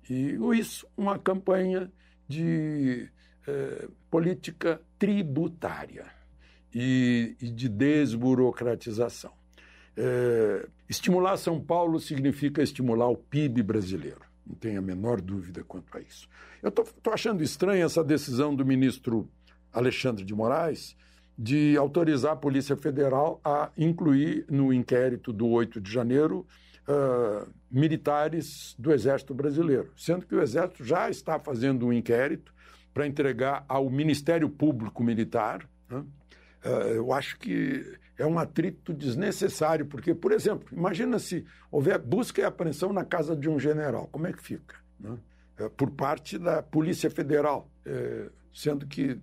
E isso, uma campanha de eh, política tributária e, e de desburocratização. É, estimular São Paulo significa estimular o PIB brasileiro. Não tenho a menor dúvida quanto a isso. Eu estou achando estranha essa decisão do ministro Alexandre de Moraes de autorizar a Polícia Federal a incluir no inquérito do 8 de janeiro uh, militares do Exército Brasileiro, sendo que o Exército já está fazendo um inquérito para entregar ao Ministério Público Militar. Né? Uh, eu acho que é um atrito desnecessário, porque, por exemplo, imagina se houver busca e apreensão na casa de um general, como é que fica? Né? É, por parte da Polícia Federal, é, sendo que.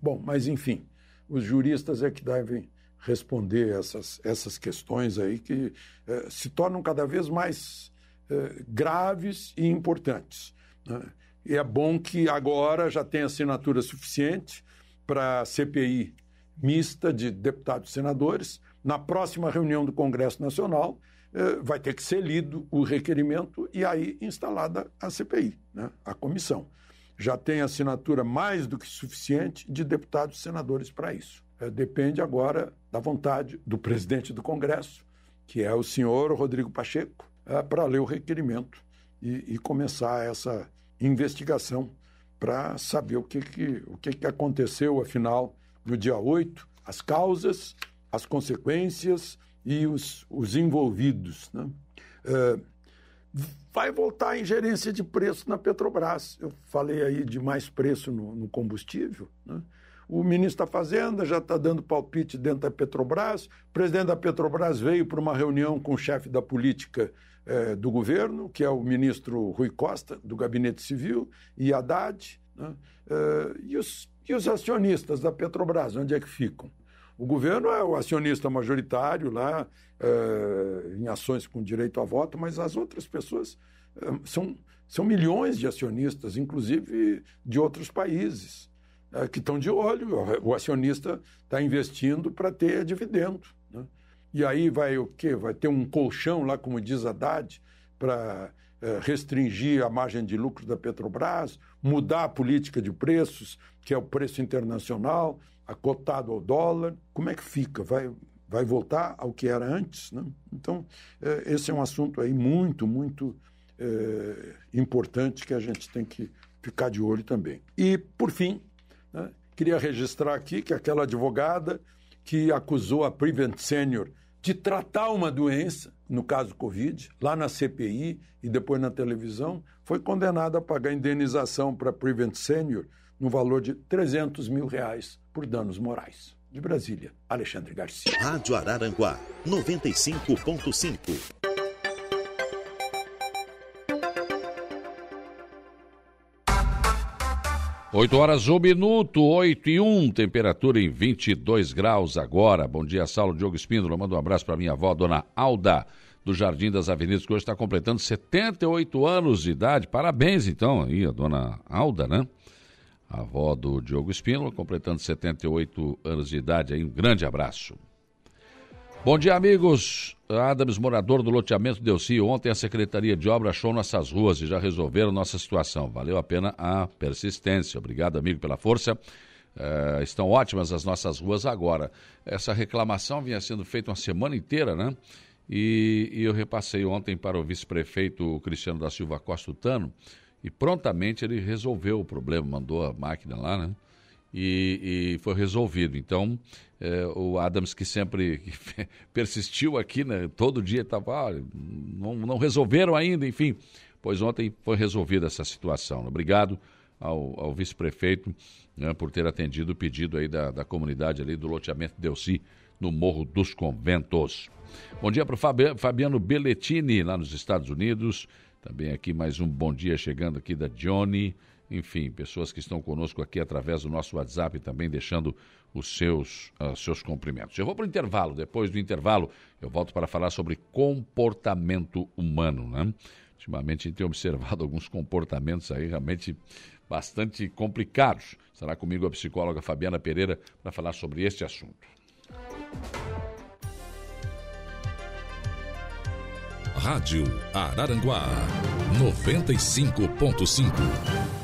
Bom, mas enfim, os juristas é que devem responder essas, essas questões aí que é, se tornam cada vez mais é, graves e importantes. Né? E é bom que agora já tem assinatura suficiente para a CPI mista de deputados e senadores. Na próxima reunião do Congresso Nacional, eh, vai ter que ser lido o requerimento e aí instalada a CPI, né, a comissão. Já tem assinatura mais do que suficiente de deputados e senadores para isso. Eh, depende agora da vontade do presidente do Congresso, que é o senhor Rodrigo Pacheco, eh, para ler o requerimento e, e começar essa investigação para saber o que, que, o que, que aconteceu, afinal, no dia 8, as causas, as consequências e os, os envolvidos. Né? É, vai voltar a ingerência de preço na Petrobras. Eu falei aí de mais preço no, no combustível. Né? O ministro da Fazenda já está dando palpite dentro da Petrobras. O presidente da Petrobras veio para uma reunião com o chefe da política eh, do governo, que é o ministro Rui Costa, do Gabinete Civil, e Haddad. Né? Eh, e, os, e os acionistas da Petrobras, onde é que ficam? O governo é o acionista majoritário lá, eh, em ações com direito a voto, mas as outras pessoas são, são milhões de acionistas, inclusive de outros países é, que estão de olho. O acionista está investindo para ter dividendo. Né? E aí vai o quê? Vai ter um colchão lá, como diz Haddad, para é, restringir a margem de lucro da Petrobras, mudar a política de preços, que é o preço internacional, acotado ao dólar. Como é que fica? Vai, vai voltar ao que era antes? Né? Então, é, esse é um assunto aí muito, muito é, importante que a gente tem que ficar de olho também. E, por fim, né? Queria registrar aqui que aquela advogada que acusou a Prevent Senior de tratar uma doença, no caso Covid, lá na CPI e depois na televisão, foi condenada a pagar indenização para Prevent Senior no valor de 300 mil reais por danos morais. De Brasília, Alexandre Garcia. Rádio Araranguá, 95.5. 8 horas, 1 minuto, 8 e 1, temperatura em 22 graus agora. Bom dia, Saulo Diogo Espíndola. Manda um abraço para minha avó, dona Alda, do Jardim das Avenidas, que hoje está completando 78 anos de idade. Parabéns, então, aí, a dona Alda, né? A avó do Diogo Espíndola, completando 78 anos de idade. Aí, um grande abraço. Bom dia, amigos. Adams, morador do loteamento Delci. Ontem a Secretaria de Obra achou nossas ruas e já resolveram nossa situação. Valeu a pena a persistência. Obrigado, amigo, pela força. Uh, estão ótimas as nossas ruas agora. Essa reclamação vinha sendo feita uma semana inteira, né? E, e eu repassei ontem para o vice-prefeito Cristiano da Silva Costa Tano e prontamente ele resolveu o problema, mandou a máquina lá, né? E, e foi resolvido. Então, é, o Adams, que sempre [laughs] persistiu aqui, né? todo dia estava, ah, não, não, resolveram ainda, enfim. Pois ontem foi resolvida essa situação. Obrigado ao, ao vice-prefeito né, por ter atendido o pedido aí da, da comunidade ali do loteamento Delci, no Morro dos Conventos. Bom dia para o Fabiano Belletini, lá nos Estados Unidos. Também aqui mais um bom dia chegando aqui da Johnny enfim, pessoas que estão conosco aqui através do nosso WhatsApp também deixando os seus, uh, seus cumprimentos. Eu vou para o intervalo, depois do intervalo eu volto para falar sobre comportamento humano, né? Ultimamente a gente tem observado [laughs] alguns comportamentos aí realmente bastante complicados. Estará comigo a psicóloga Fabiana Pereira para falar sobre este assunto. Rádio Araranguá 95.5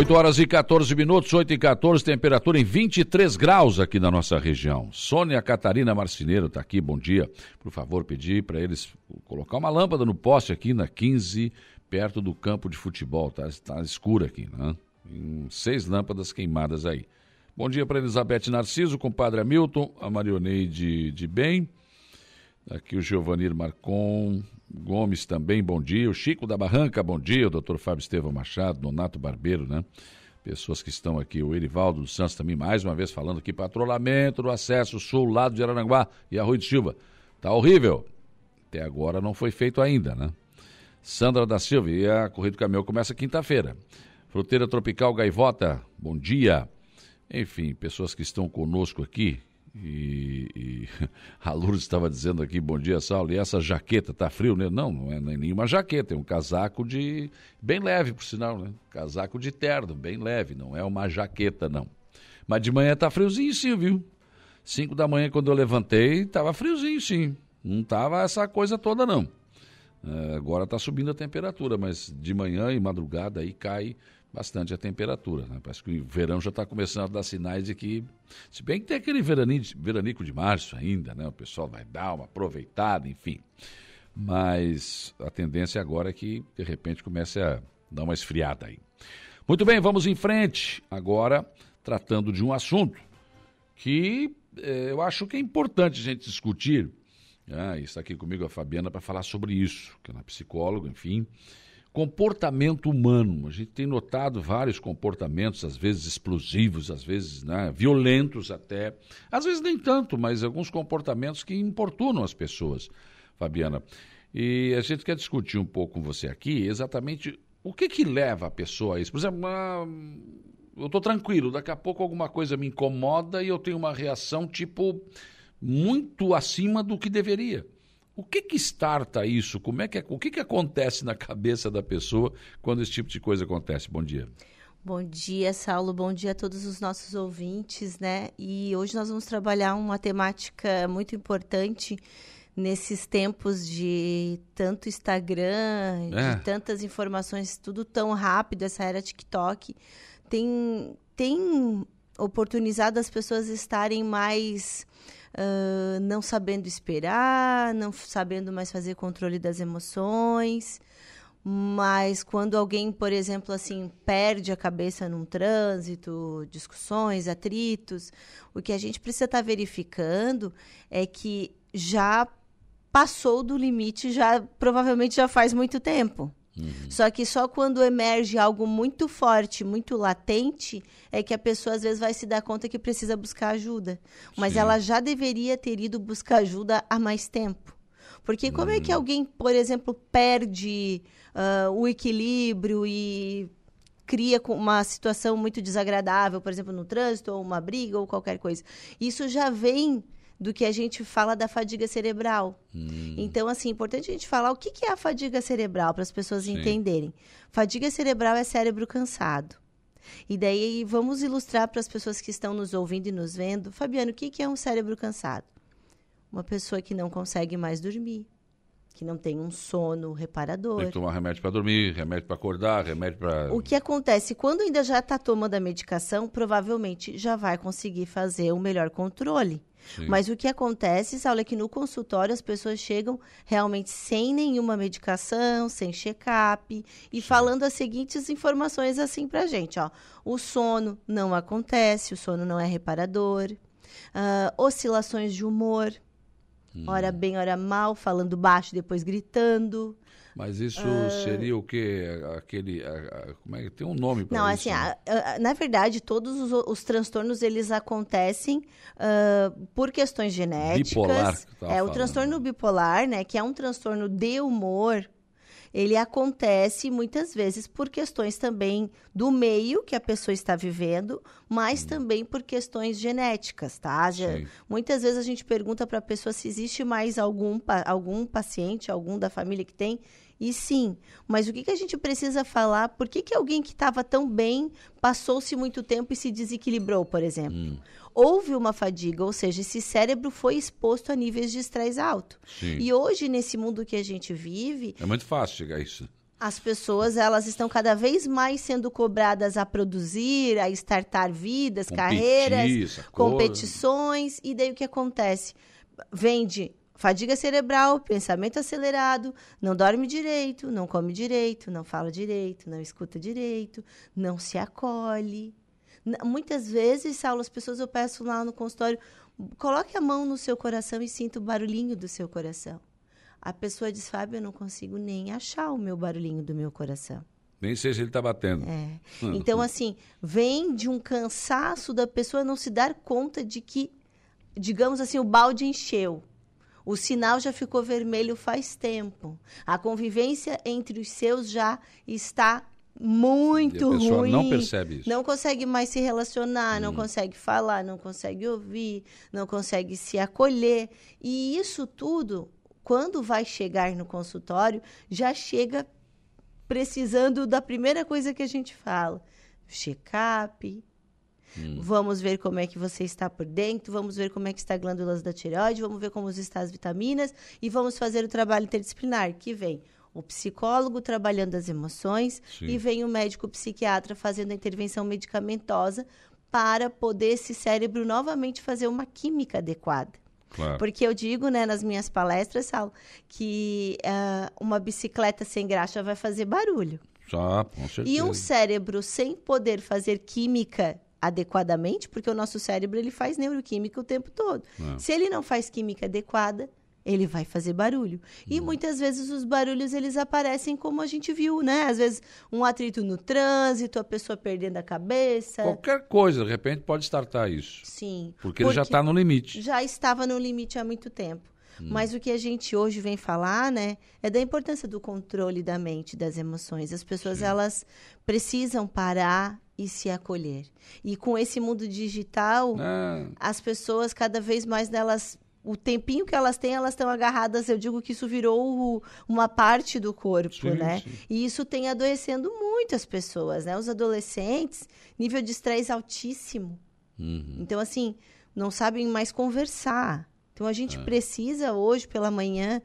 8 horas e 14 minutos, 8 e 14, temperatura em 23 graus aqui na nossa região. Sônia Catarina Marcineiro está aqui, bom dia. Por favor, pedir para eles colocar uma lâmpada no poste aqui na 15, perto do campo de futebol. Tá, tá escuro aqui, né? seis lâmpadas queimadas aí. Bom dia para Elizabeth Narciso, compadre Hamilton, a Marioneide de Bem. Aqui o Giovanir Marcon, Gomes também, bom dia. O Chico da Barranca, bom dia. O doutor Fábio Estevão Machado, Donato Barbeiro, né? Pessoas que estão aqui. O Erivaldo dos Santos também, mais uma vez, falando aqui. Patrulhamento do acesso sul, lado de Araranguá e Arroio de Silva. Tá horrível. Até agora não foi feito ainda, né? Sandra da Silva, e a Corrida do Caminhão começa quinta-feira. Fruteira Tropical Gaivota, bom dia. Enfim, pessoas que estão conosco aqui, e, e, [laughs] a Lourdes estava dizendo aqui, bom dia, Saulo, e essa jaqueta, tá frio, né? Não, não é nenhuma jaqueta, é um casaco de. bem leve, por sinal, né? Casaco de terno, bem leve, não é uma jaqueta, não. Mas de manhã tá friozinho sim, viu? Cinco da manhã, quando eu levantei, tava friozinho sim. Não tava essa coisa toda, não. É, agora tá subindo a temperatura, mas de manhã e madrugada aí cai bastante a temperatura. Né? Parece que o verão já está começando a dar sinais de que, se bem que tem aquele veranico, de março ainda, né? o pessoal vai dar uma aproveitada, enfim. mas a tendência agora é que, de repente, comece a dar uma esfriada aí. Muito bem, vamos em frente. Agora, tratando de um assunto que eh, eu acho que é importante a gente discutir. Ah, está aqui comigo a Fabiana para falar sobre isso, que é psicóloga, enfim. Comportamento humano. A gente tem notado vários comportamentos, às vezes explosivos, às vezes né, violentos até. Às vezes nem tanto, mas alguns comportamentos que importunam as pessoas, Fabiana. E a gente quer discutir um pouco com você aqui exatamente o que que leva a pessoa a isso. Por exemplo, eu estou tranquilo, daqui a pouco alguma coisa me incomoda e eu tenho uma reação tipo muito acima do que deveria. O que que starta isso? Como é que, o que que acontece na cabeça da pessoa quando esse tipo de coisa acontece? Bom dia. Bom dia, Saulo. Bom dia a todos os nossos ouvintes, né? E hoje nós vamos trabalhar uma temática muito importante nesses tempos de tanto Instagram, é. de tantas informações, tudo tão rápido, essa era TikTok, tem, tem oportunizado as pessoas estarem mais não sabendo esperar, não sabendo mais fazer controle das emoções. Mas quando alguém, por exemplo, assim, perde a cabeça num trânsito, discussões, atritos, o que a gente precisa estar tá verificando é que já passou do limite, já provavelmente já faz muito tempo. Uhum. Só que só quando emerge algo muito forte, muito latente, é que a pessoa às vezes vai se dar conta que precisa buscar ajuda. Mas Sim. ela já deveria ter ido buscar ajuda há mais tempo. Porque como uhum. é que uhum. alguém, por exemplo, perde uh, o equilíbrio e cria uma situação muito desagradável, por exemplo, no trânsito, ou uma briga, ou qualquer coisa? Isso já vem do que a gente fala da fadiga cerebral. Hum. Então, assim, é importante a gente falar o que, que é a fadiga cerebral para as pessoas Sim. entenderem. Fadiga cerebral é cérebro cansado. E daí vamos ilustrar para as pessoas que estão nos ouvindo e nos vendo. Fabiano, o que, que é um cérebro cansado? Uma pessoa que não consegue mais dormir, que não tem um sono reparador. Tem que tomar remédio para dormir, remédio para acordar, remédio para. O que acontece? Quando ainda já está tomando a medicação, provavelmente já vai conseguir fazer o melhor controle. Sim. Mas o que acontece, Saulo, é que no consultório as pessoas chegam realmente sem nenhuma medicação, sem check-up e Sim. falando as seguintes informações assim pra gente, ó. O sono não acontece, o sono não é reparador. Uh, oscilações de humor, hum. hora bem, hora mal, falando baixo, depois gritando. Mas isso uh... seria o quê? Aquele, como é que tem um nome para isso? Não, assim, né? na verdade, todos os, os, transtornos eles acontecem uh, por questões genéticas. Bipolar. Que é falando. o transtorno bipolar, né, que é um transtorno de humor ele acontece muitas vezes por questões também do meio que a pessoa está vivendo, mas hum. também por questões genéticas, tá? Já, muitas vezes a gente pergunta para a pessoa se existe mais algum, algum paciente, algum da família que tem. E sim, mas o que, que a gente precisa falar? Por que, que alguém que estava tão bem passou-se muito tempo e se desequilibrou, por exemplo? Hum houve uma fadiga, ou seja, esse cérebro foi exposto a níveis de estresse alto. Sim. E hoje, nesse mundo que a gente vive. É muito fácil chegar a isso. As pessoas, elas estão cada vez mais sendo cobradas a produzir, a startar vidas, Competir, carreiras, competições. E daí o que acontece? Vende fadiga cerebral, pensamento acelerado, não dorme direito, não come direito, não fala direito, não escuta direito, não se acolhe. Muitas vezes, Saulo, as pessoas eu peço lá no consultório, coloque a mão no seu coração e sinta o barulhinho do seu coração. A pessoa diz, Fábio, eu não consigo nem achar o meu barulhinho do meu coração. Nem sei se ele está batendo. É. [laughs] Então, assim, vem de um cansaço da pessoa não se dar conta de que, digamos assim, o balde encheu. O sinal já ficou vermelho faz tempo. A convivência entre os seus já está muito ruim. a pessoa ruim. não percebe isso. Não consegue mais se relacionar, hum. não consegue falar, não consegue ouvir, não consegue se acolher. E isso tudo, quando vai chegar no consultório, já chega precisando da primeira coisa que a gente fala: check-up. Hum. Vamos ver como é que você está por dentro, vamos ver como é que está as glândulas da tireoide, vamos ver como estão as vitaminas e vamos fazer o trabalho interdisciplinar que vem o psicólogo trabalhando as emoções Sim. e vem o médico psiquiatra fazendo a intervenção medicamentosa para poder esse cérebro novamente fazer uma química adequada. Claro. Porque eu digo, né, nas minhas palestras, Saulo, que uh, uma bicicleta sem graxa vai fazer barulho. Certeza. E um cérebro sem poder fazer química adequadamente, porque o nosso cérebro ele faz neuroquímica o tempo todo. É. Se ele não faz química adequada, ele vai fazer barulho. E Hum. muitas vezes os barulhos eles aparecem como a gente viu, né? Às vezes um atrito no trânsito, a pessoa perdendo a cabeça. Qualquer coisa, de repente, pode startar isso. Sim. Porque, ele já está no limite. já estava no limite há muito tempo. Hum. Mas o que a gente hoje vem falar, né, é da importância do controle da mente, das emoções. As pessoas elas precisam parar e se acolher. E com esse mundo digital, É, as pessoas cada vez mais delas o tempinho que elas têm, elas estão agarradas. Eu digo que isso virou uma parte do corpo, Sim, né? sim. E isso tem adoecendo muitas pessoas, né? Os adolescentes, nível de estresse altíssimo. uhum. Então, assim, não sabem mais conversar. Então, a É. gente precisa hoje, pela manhã,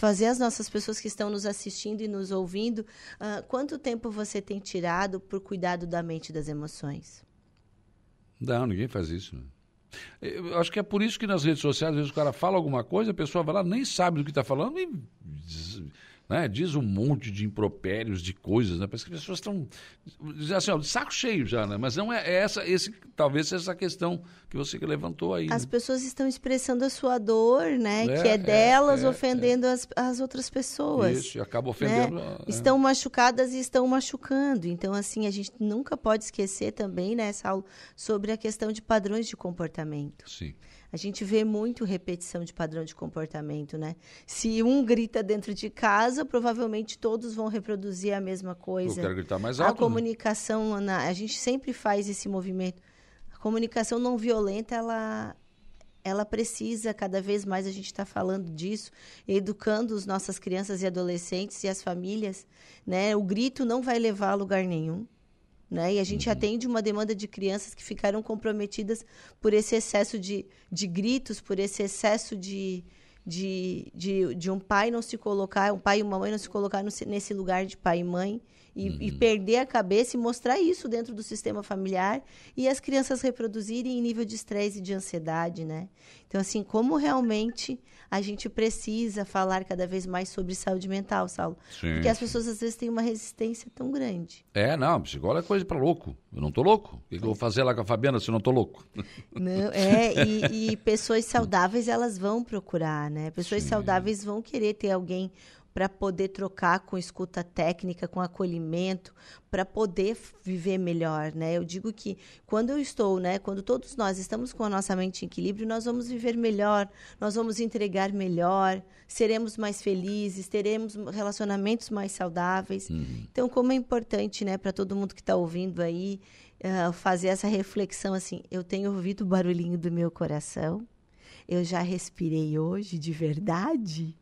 fazer as nossas pessoas que estão nos assistindo e nos ouvindo. ah, quanto tempo você tem tirado por cuidado da mente e das emoções? Não, ninguém faz isso. né? Eu acho que é por isso que nas redes sociais, às vezes o cara fala alguma coisa, a pessoa vai lá, nem sabe do que está falando e né, diz um monte de impropérios, de coisas, né? Parece que as pessoas estão assim, ó, de saco cheio já, né? Mas não é, é essa, esse, talvez seja essa questão que você levantou aí. As né? pessoas estão expressando a sua dor, né? É, que é é, delas é, ofendendo As, as outras pessoas. Isso, e acaba ofendendo. né? é. Estão machucadas e estão machucando. Então, assim, a gente nunca pode esquecer também, né, Saulo, sobre a questão de padrões de comportamento. Sim. A gente vê muito repetição de padrão de comportamento, né? Se um grita dentro de casa, provavelmente todos vão reproduzir a mesma Eu coisa. quero gritar mais A alto. né? comunicação, na- a gente sempre faz esse movimento. A comunicação não violenta, ela, ela precisa, cada vez mais a gente está falando disso, educando as nossas crianças e adolescentes e as famílias. Né? O grito não vai levar a lugar nenhum. Né? E a gente atende uma demanda de crianças que ficaram comprometidas por esse excesso de, de gritos, por esse excesso de, de, de, de um pai não se colocar, um pai e uma mãe não se colocar no- nesse lugar de pai e mãe e, e perder a cabeça e mostrar isso dentro do sistema familiar e as crianças reproduzirem em nível de estresse e de ansiedade, né? Então, assim, como realmente a gente precisa falar cada vez mais sobre saúde mental, Saulo? Sim, Porque as pessoas às vezes têm uma resistência tão grande. É, não, psicólogo é coisa pra louco. Eu não tô louco. O que, que eu vou fazer lá com a Fabiana se eu não tô louco? Não, é, e, e [laughs] pessoas saudáveis elas vão procurar, né? Pessoas Sim. saudáveis vão querer ter alguém para poder trocar com escuta técnica, com acolhimento, para poder viver melhor, né? Eu digo que quando eu estou, né, quando todos nós estamos com a nossa mente em equilíbrio, nós vamos viver melhor, nós vamos entregar melhor, seremos mais felizes, teremos relacionamentos mais saudáveis. Então, como é importante, né, para todo mundo que está ouvindo aí, ah, fazer essa reflexão assim, eu tenho ouvido o barulhinho do meu coração, eu já respirei hoje de verdade.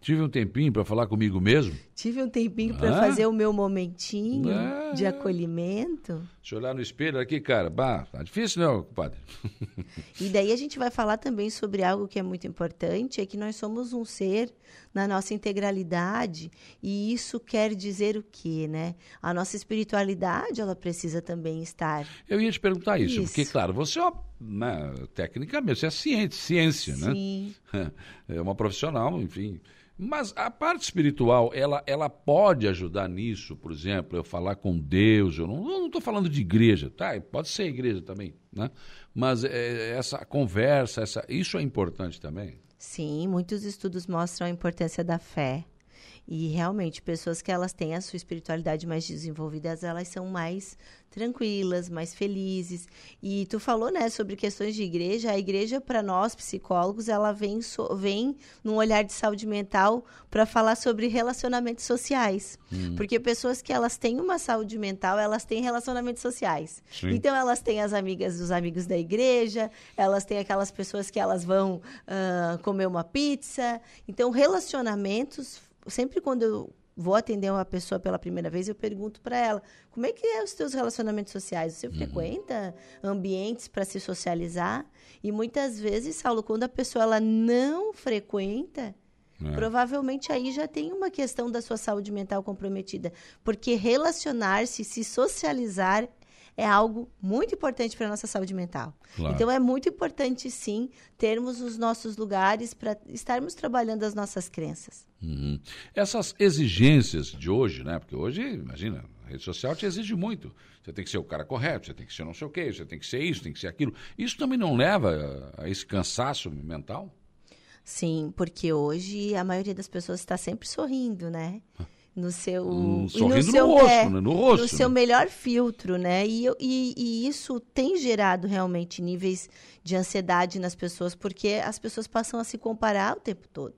Tive um tempinho pra falar comigo mesmo. Tive um tempinho para Ah. fazer o meu momentinho Ah. de acolhimento. Se olhar no espelho aqui, cara, bah, tá difícil, não, compadre? E daí a gente vai falar também sobre algo que é muito importante, é que nós somos um ser na nossa integralidade, e isso quer dizer o quê, né? A nossa espiritualidade, ela precisa também estar. Eu ia te perguntar isso, Isso. porque, claro, você é né, tecnicamente, você é ciente, ciência, né? Sim. [laughs] É uma profissional, enfim. Mas a parte espiritual, ela, ela pode ajudar nisso, por exemplo, eu falar com Deus, eu não estou falando de igreja, tá? Pode ser igreja também, né? Mas é, essa conversa, essa, isso é importante também. Sim, muitos estudos mostram a importância da fé. E realmente, pessoas que elas têm a sua espiritualidade mais desenvolvidas, elas são mais tranquilas, mais felizes. E tu falou, né, sobre questões de igreja. A igreja, para nós psicólogos, ela vem, so- vem num olhar de saúde mental para falar sobre relacionamentos sociais. Porque pessoas que elas têm uma saúde mental, elas têm relacionamentos sociais. Sim. Então, elas têm as amigas dos amigos da igreja, elas têm aquelas pessoas que elas vão ah, comer uma pizza. Então, relacionamentos, sempre quando eu vou atender uma pessoa pela primeira vez, eu pergunto para ela, como é que é os teus relacionamentos sociais? Você frequenta ambientes para se socializar? E muitas vezes, Saulo, quando a pessoa ela não frequenta, É. Provavelmente aí já tem uma questão da sua saúde mental comprometida. Porque relacionar-se, se socializar, é algo muito importante para a nossa saúde mental. Claro. Então é muito importante sim termos os nossos lugares para estarmos trabalhando as nossas crenças. Uhum. Essas exigências de hoje, né? Porque hoje, imagina, a rede social te exige muito. Você tem que ser o cara correto, você tem que ser não sei o quê, você tem que ser isso, tem que ser aquilo. Isso também não leva a esse cansaço mental? Sim, porque hoje a maioria das pessoas está sempre sorrindo, né? No seu, sorrindo no seu rosto, é, né? No rosto, no seu né? melhor filtro, né? E, e, e isso tem gerado realmente níveis de ansiedade nas pessoas, porque as pessoas passam a se comparar o tempo todo.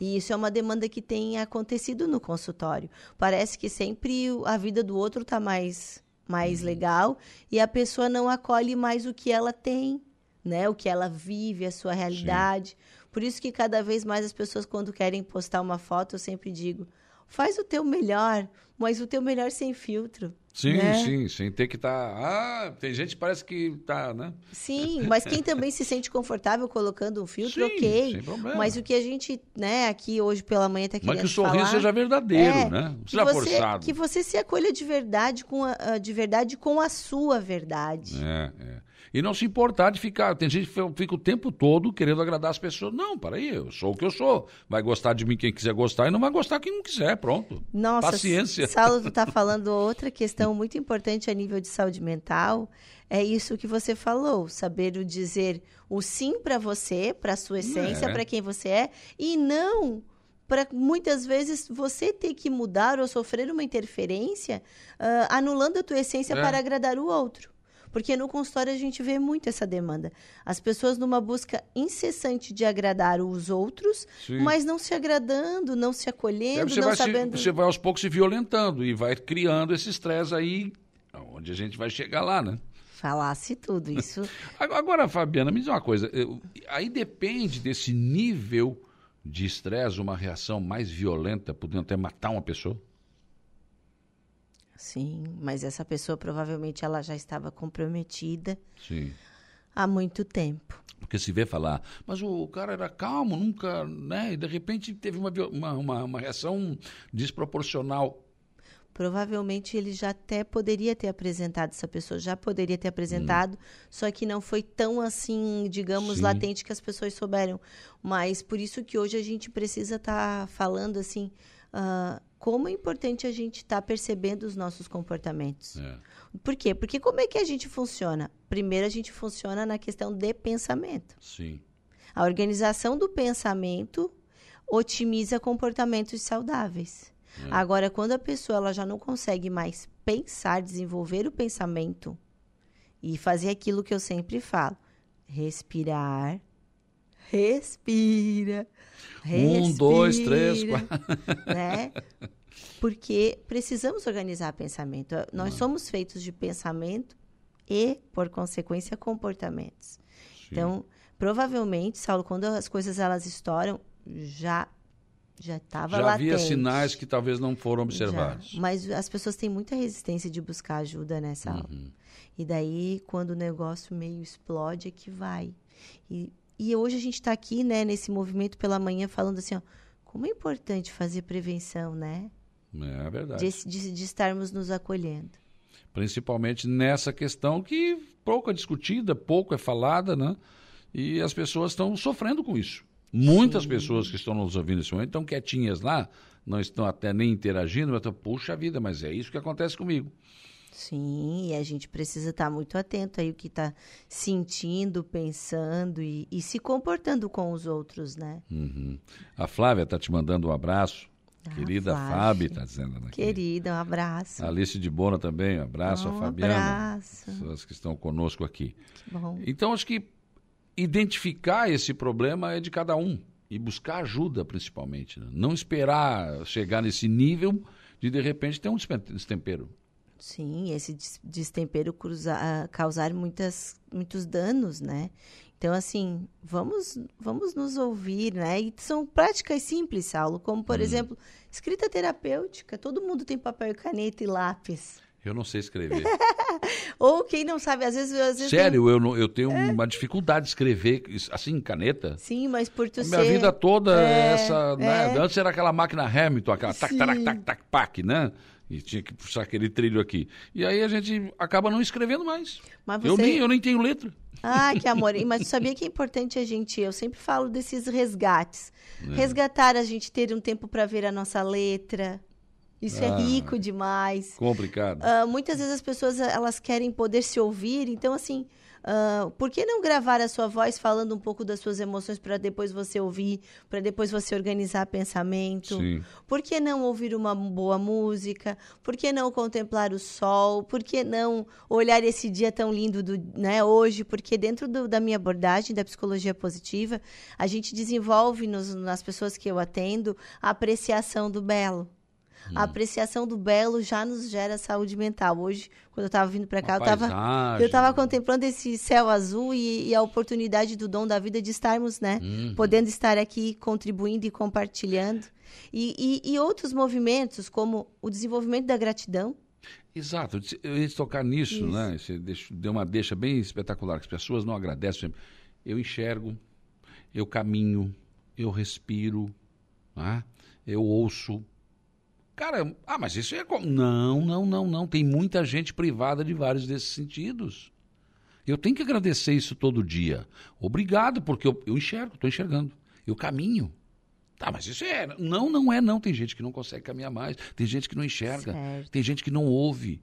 E isso é uma demanda que tem acontecido no consultório. Parece que sempre a vida do outro está mais, mais Uhum. legal e a pessoa não acolhe mais o que ela tem, né? O que ela vive, a sua realidade. Por isso que cada vez mais as pessoas, quando querem postar uma foto, eu sempre digo: faz o teu melhor, mas o teu melhor sem filtro. Sim, né? sim, sim. Tem que estar. Ah, tem gente que parece que tá, né? Sim, mas quem também se sente confortável colocando um filtro, Sim, ok. sem problema. Mas o que a gente, né, aqui hoje pela manhã tá querendo Mas que o sorriso falar, seja verdadeiro, é, né? Não seja você, forçado. que você se acolha de verdade com a- de verdade com a sua verdade. É, é. E não se importar de ficar. Tem gente que fica o tempo todo querendo agradar as pessoas. Não, peraí, eu sou o que eu sou. Vai gostar de mim quem quiser gostar e não vai gostar quem não quiser. Pronto. Nossa, Paciência. Saulo está [laughs] falando outra questão muito importante a nível de saúde mental. É isso que você falou, saber o dizer o sim para você, para sua essência, É. para quem você é, e não para muitas vezes você ter que mudar ou sofrer uma interferência, ah, anulando a tua essência É. para agradar o outro. Porque no consultório a gente vê muito essa demanda. As pessoas numa busca incessante de agradar os outros, Sim. mas não se agradando, não se acolhendo, você, não vai se- sabendo. você vai aos poucos se violentando e vai criando esse estresse aí, onde a gente vai chegar lá, né? Falasse tudo isso. [laughs] Agora, agora, Fabiana, me diz uma coisa. eu- aí depende desse nível de estresse, uma reação mais violenta, podendo até matar uma pessoa. Sim, mas essa pessoa provavelmente ela já estava comprometida Sim. há muito tempo. Porque se vê falar, mas o cara era calmo, nunca, né? E de repente teve uma, uma, uma, uma reação desproporcional. Provavelmente ele já até poderia ter apresentado, essa pessoa já poderia ter apresentado, só que não foi tão assim, digamos, Sim. latente que as pessoas souberam. Mas por isso que hoje a gente precisa estar falando assim, ah, como é importante a gente estar percebendo os nossos comportamentos. É. Por quê? Porque como é que a gente funciona? Primeiro a gente funciona na questão de pensamento. Sim. A organização do pensamento otimiza comportamentos saudáveis. Agora, quando a pessoa ela já não consegue mais pensar, desenvolver o pensamento e fazer aquilo que eu sempre falo, respirar, respira, Um, dois, três, respira, né? Porque precisamos organizar pensamento. Nós somos feitos de pensamento e, por consequência, comportamentos. Então, provavelmente, Saulo, quando as coisas elas estouram, já já estava Já latente. havia sinais que talvez não foram Já. observados. Mas as pessoas têm muita resistência de buscar ajuda nessa aula. Uhum. E daí, quando o negócio meio explode, é que vai. E, e hoje a gente está aqui, né, nesse movimento pela manhã, falando assim, ó, como é importante fazer prevenção, né? É verdade. De, de, de estarmos nos acolhendo. Principalmente nessa questão que pouco é discutida, pouco é falada, né? E as pessoas estão sofrendo com isso. Muitas pessoas que estão nos ouvindo nesse momento estão quietinhas lá, não estão até nem interagindo, mas estão, puxa vida, mas é isso que acontece comigo. Sim, e a gente precisa estar muito atento aí o que está sentindo, pensando e, e se comportando com os outros, né? Uhum. A Flávia está te mandando um abraço. Ah, Querida. Fábio, está dizendo aqui. Querida, um abraço. A Alice de Bona também, um abraço. Um a Fabiana. abraço. Pessoas que estão conosco aqui. Que bom. Então, acho que identificar esse problema é de cada um e buscar ajuda, principalmente. né? Não esperar chegar nesse nível de, de repente, ter um destempero. Sim, esse des- destempero causar muitas, muitos danos, né? Então, assim, vamos, vamos nos ouvir, né? E são práticas simples, Saulo, como, por exemplo, escrita terapêutica. Todo mundo tem papel, caneta e lápis. Eu não sei escrever. [laughs] Ou quem não sabe, às vezes... Às vezes Sério, eu, não- eu tenho uma dificuldade de escrever assim, caneta. tem- Sim, mas por tu A minha ser... vida toda, É, essa. Né? é. Antes era aquela máquina Hamilton, aquela tac, tac, tac, tac, pac, né? E tinha que puxar aquele trilho aqui. E aí a gente acaba não escrevendo mais. Mas Eu, você- nem, eu nem tenho letra. Ah, que amor. Mas sabia que é importante a gente, eu sempre falo desses resgates. É. Resgatar a gente ter um tempo para ver a nossa letra. Isso é Ah. rico demais. Complicado. Ah, muitas vezes as pessoas elas querem poder se ouvir, então assim, ah, por que não gravar a sua voz falando um pouco das suas emoções para depois você ouvir, para depois você organizar pensamento? Sim. Por que não ouvir uma boa música? Por que não contemplar o sol? Por que não olhar esse dia tão lindo do, né, hoje? Porque dentro do- da minha abordagem da psicologia positiva, a gente desenvolve nos- nas pessoas que eu atendo a apreciação do belo. Hum. A apreciação do belo já nos gera saúde mental. Hoje, quando eu estava vindo para cá, Uma eu estava eu estava contemplando esse céu azul e, e a oportunidade do dom da vida de estarmos, né? Uhum. Podendo estar aqui contribuindo e compartilhando. E, e- e outros movimentos, como o desenvolvimento da gratidão. Exato, eu ia tocar nisso, Isso. né? Você deu uma deixa bem espetacular, que as pessoas não agradecem. Eu enxergo, eu caminho, eu respiro, né? eu ouço. Cara, ah, mas isso é como. Não, não, não, não. Tem muita gente privada de vários desses sentidos. Eu tenho que agradecer isso todo dia. Obrigado, porque eu, eu enxergo, estou enxergando. Eu caminho. Tá, mas isso é. Não, não é, não. Tem gente que não consegue caminhar mais. Tem gente que não enxerga. Certo. Tem gente que não ouve.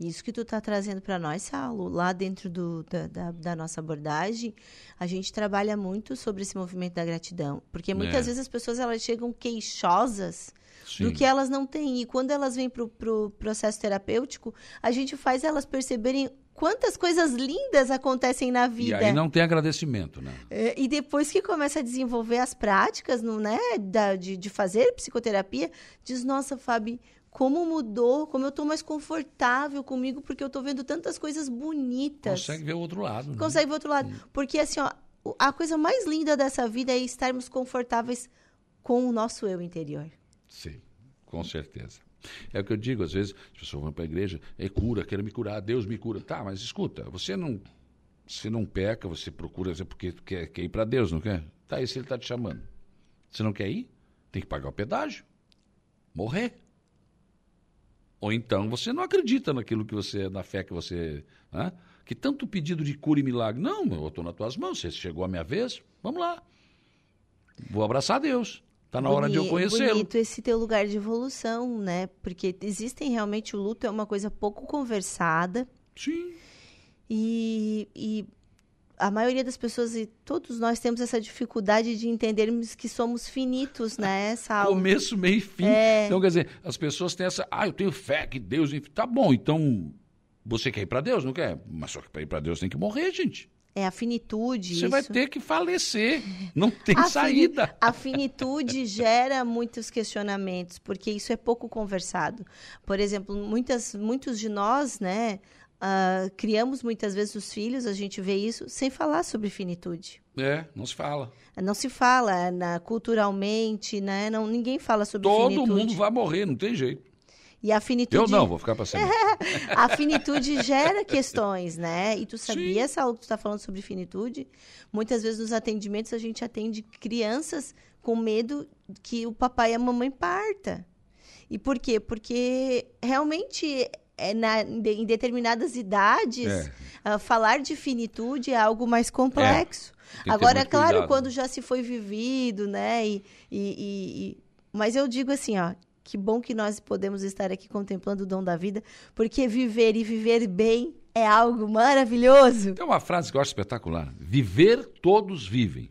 Isso que tu está trazendo para nós, Saulo, lá dentro do- da, da- da nossa abordagem, a gente trabalha muito sobre esse movimento da gratidão. Porque muitas É. vezes as pessoas elas chegam queixosas do Sim. que elas não têm. E quando elas vêm para o pro processo terapêutico, a gente faz elas perceberem quantas coisas lindas acontecem na E vida. aí não tem agradecimento, né? É, E depois que começa a desenvolver as práticas, no, né, da- de, de fazer psicoterapia, diz, nossa, Fabi, como mudou, como eu estou mais confortável comigo, porque eu estou vendo tantas coisas bonitas. Consegue ver o outro lado. né? Consegue ver outro lado. Porque, assim, ó, o- a coisa mais linda dessa vida é estarmos confortáveis com o nosso eu interior. Sim, com certeza. É o que eu digo, às vezes, as pessoas vão para a igreja, é cura, quero me curar, Deus me cura. Tá, mas escuta, você não, você não peca, você procura, porque quer, quer ir para Deus, não quer? Tá aí se ele está te chamando. Você não quer ir? Tem que pagar o pedágio. Morrer. Ou então você não acredita naquilo que você, na fé que você. Né? Que tanto pedido de cura e milagre. Não, eu estou nas tuas mãos, você chegou a minha vez, vamos lá. Vou abraçar Deus. Está na hora de eu conhecê-lo. Bonito esse teu lugar de evolução, né? Porque existem realmente o luto é uma coisa pouco conversada. Sim. E, e a maioria das pessoas, e todos nós temos essa dificuldade de entendermos que somos finitos, né, [laughs] Saulo? Começo, meio e fim. É. Então, quer dizer, as pessoas têm essa. Ah, eu tenho fé que Deus. Tá bom, então. Você quer ir para Deus, não quer? Mas só que para ir para Deus tem que morrer, gente. É a finitude. Você isso. vai ter que falecer. Não [laughs] tem A fini- saída. A finitude gera muitos questionamentos, porque isso é pouco conversado. Por exemplo, muitas, muitos de nós, né, ah, criamos muitas vezes os filhos, a gente vê isso, sem falar sobre finitude. É, não se fala. Não se fala na, culturalmente, né? Não, ninguém fala sobre Todo finitude. mundo vai morrer, não tem jeito. E a finitude, Eu não, vou ficar para sempre. [laughs] a finitude gera questões, né? E tu sabia, Saulo, que tu está falando sobre finitude? Muitas vezes nos atendimentos a gente atende crianças com medo que o papai e a mamãe parta. E por quê? Porque realmente é na, em determinadas idades É. ah, falar de finitude é algo mais complexo. Ter Agora, é claro, cuidado. quando já se foi vivido, né? E, e- e- e- Mas eu digo assim, ó, que bom que nós podemos estar aqui contemplando o dom da vida, porque viver e viver bem é algo maravilhoso. Tem uma frase que eu acho espetacular. Viver, todos vivem.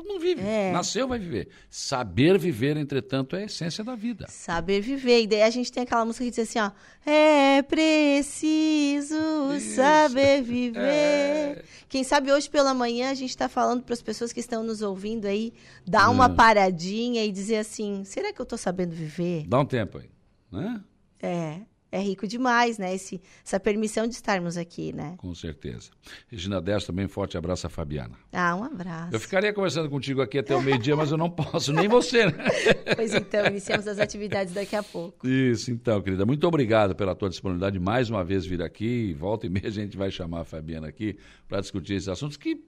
Todo mundo vive. É. Nasceu, vai viver. Saber viver, entretanto, é a essência da vida. Saber viver. E daí a gente tem aquela música que diz assim, ó. É preciso Isso. saber [laughs] viver. É. Quem sabe hoje pela manhã a gente está falando para as pessoas que estão nos ouvindo aí, dar uma Hum. paradinha e dizer assim, será que eu estou sabendo viver? Dá um tempo aí. Né? É, é rico demais, né? Esse, essa permissão de estarmos aqui, né? Com certeza. Regina Dessa, também forte abraço a Fabiana. Ah, um abraço. Eu ficaria conversando contigo aqui até o meio-dia, mas eu não posso, nem você, né? [laughs] Pois então, iniciamos as atividades daqui a pouco. Isso, então, querida. Muito obrigado pela tua disponibilidade de mais uma vez vir aqui. Volta e meia a gente vai chamar a Fabiana aqui para discutir esses assuntos que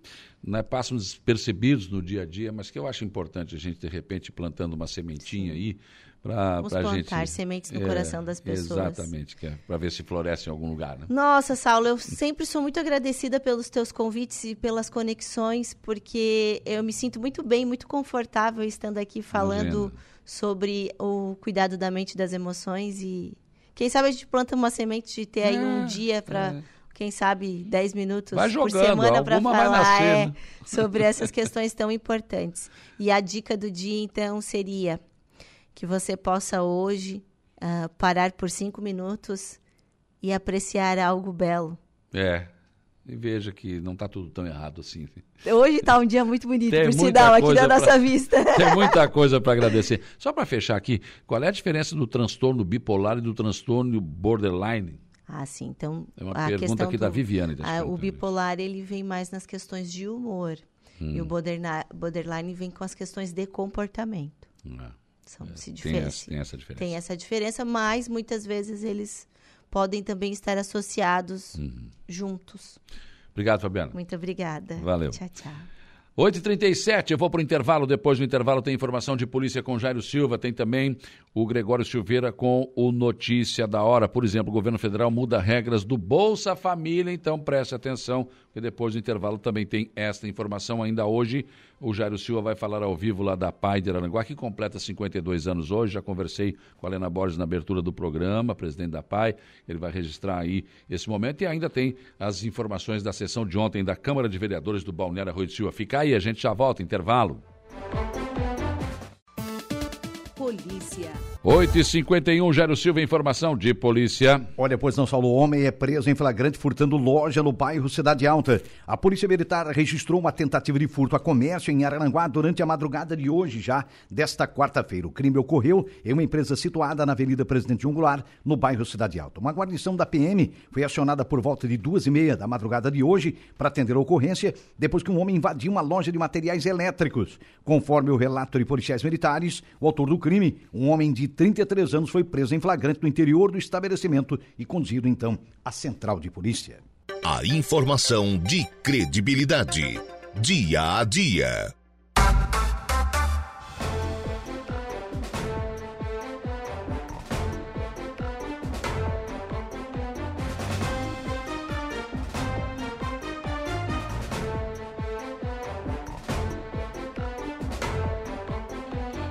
né, passam despercebidos no dia a dia, mas que eu acho importante a gente, de repente, plantando uma sementinha aí Vamos pra plantar gente, sementes no é, coração das pessoas. Exatamente, é para ver se floresce em algum lugar, né? Nossa, Saulo, eu sempre sou muito agradecida pelos teus convites e pelas conexões, porque eu me sinto muito bem, muito confortável estando aqui falando Imagina. sobre o cuidado da mente e das emoções e quem sabe a gente planta uma semente de ter aí um É, dia para é. quem sabe 10 minutos Vai por jogando, semana para falar nascer, é, né? sobre essas questões tão importantes. E a dica do dia então seria que você possa hoje ah, parar por cinco minutos e apreciar algo belo. É. E veja que não está tudo tão errado assim. Hoje está um dia muito bonito, Tem por sinal, aqui na nossa pra- vista. [laughs] Tem muita coisa para agradecer. Só para fechar aqui, qual é a diferença do transtorno bipolar e do transtorno borderline? Ah, sim. Então, É uma a pergunta aqui do, da Viviane. deixa ah, o bipolar, ele vem mais nas questões de humor. E Hum. o borderline, borderline vem com as questões de comportamento. É, São, se tem, essa, tem essa diferença. Tem essa diferença, mas muitas vezes eles podem também estar associados Uhum. juntos. Obrigado, Fabiano. Muito obrigada. Valeu. Tchau, tchau. 8h37, eu vou para o intervalo. Depois do intervalo tem informação de polícia com Jairo Silva. Tem também o Gregório Silveira com o Notícia da Hora. Por exemplo, o governo federal muda regras do Bolsa Família. Então preste atenção, porque depois do intervalo também tem esta informação. Ainda hoje, o Jairo Silva vai falar ao vivo lá da PAI de Araranguá, que completa 52 anos hoje. Já conversei com a Helena Borges na abertura do programa, presidente da PAI. Ele vai registrar aí esse momento. E ainda tem as informações da sessão de ontem da Câmara de Vereadores do Balneário Arroio de Silva. Fica aí, a gente já volta, intervalo. Polícia. 8h51, Jairo Silva, informação de polícia. Olha, pois não, Saulo, o homem é preso em flagrante furtando loja no bairro Cidade Alta. A Polícia Militar registrou uma tentativa de furto a comércio em Araranguá durante a madrugada de hoje, já desta quarta-feira. O crime ocorreu em uma empresa situada na Avenida Presidente Ungular, no bairro Cidade Alta. Uma guarnição da PM foi acionada por volta de duas e meia da madrugada de hoje para atender a ocorrência, depois que um homem invadiu uma loja de materiais elétricos. Conforme o relato de policiais militares, o autor do crime, um homem de 33 anos, foi preso em flagrante no interior do estabelecimento e conduzido então à central de polícia. A informação de credibilidade. Dia a dia.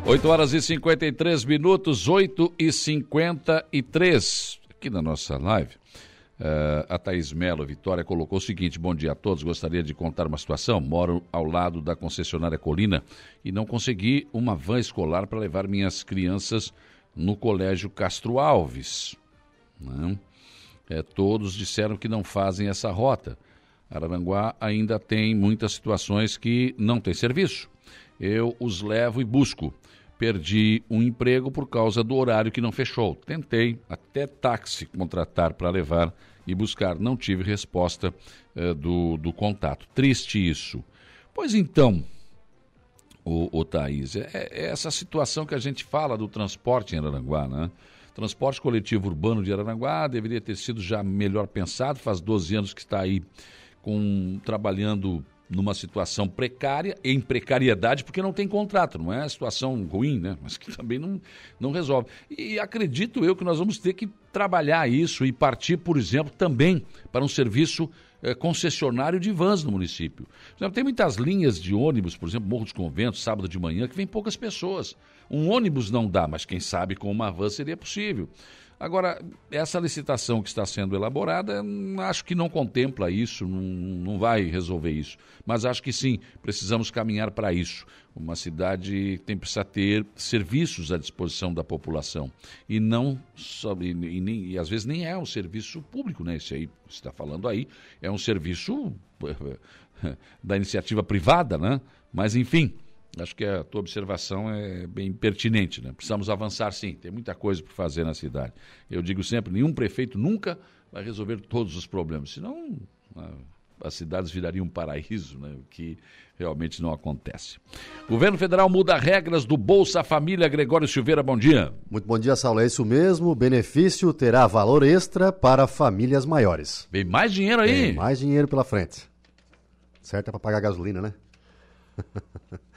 Oito horas e 53 minutos, 8 e 53 Aqui na nossa live, eh, a Thaís Melo Vitória colocou o seguinte: Bom dia a todos. Gostaria de contar uma situação. Moro ao lado da concessionária Colina e não consegui uma van escolar para levar minhas crianças no colégio Castro Alves. Eh, todos disseram que não fazem essa rota. Araranguá ainda tem muitas situações que não tem serviço. Eu os levo e busco. Perdi um emprego por causa do horário que não fechou. Tentei até táxi contratar para levar e buscar. Não tive resposta eh, do, do contato. Triste isso. Pois então, o, o Thaís, é, é essa situação que a gente fala do transporte em Araranguá, né? Transporte coletivo urbano de Araranguá deveria ter sido já melhor pensado, faz 12 anos que está aí com, trabalhando numa situação precária, em precariedade, porque não tem contrato, não é situação ruim, né? Mas que também não, não resolve. E acredito eu que nós vamos ter que trabalhar isso e partir, por exemplo, também para um serviço eh, concessionário de vans no município. Tem muitas linhas de ônibus, por exemplo, Morro dos Conventos, sábado de manhã, que vem poucas pessoas. Um ônibus não dá, mas quem sabe com uma van seria possível. Agora, essa licitação que está sendo elaborada, hum, acho que não contempla isso, não, não vai resolver isso. Mas acho que sim, precisamos caminhar para isso. Uma cidade tem precisa ter serviços à disposição da população. E não só, e, e e às vezes nem é um serviço público, né? Esse aí que está falando aí, é um serviço [laughs] da iniciativa privada, né? Mas enfim, Acho que a tua observação é bem pertinente, né? Precisamos avançar sim, tem muita coisa para fazer na cidade. Eu digo sempre, nenhum prefeito nunca vai resolver todos os problemas, senão as cidades virariam um paraíso, né? o que realmente não acontece. Governo federal muda regras do Bolsa Família. Gregório Silveira, bom dia. Muito bom dia, Saulo. É isso mesmo. O benefício terá valor extra para famílias maiores. Vem mais dinheiro aí. Tem mais dinheiro pela frente. Certo é para pagar gasolina, né? [laughs]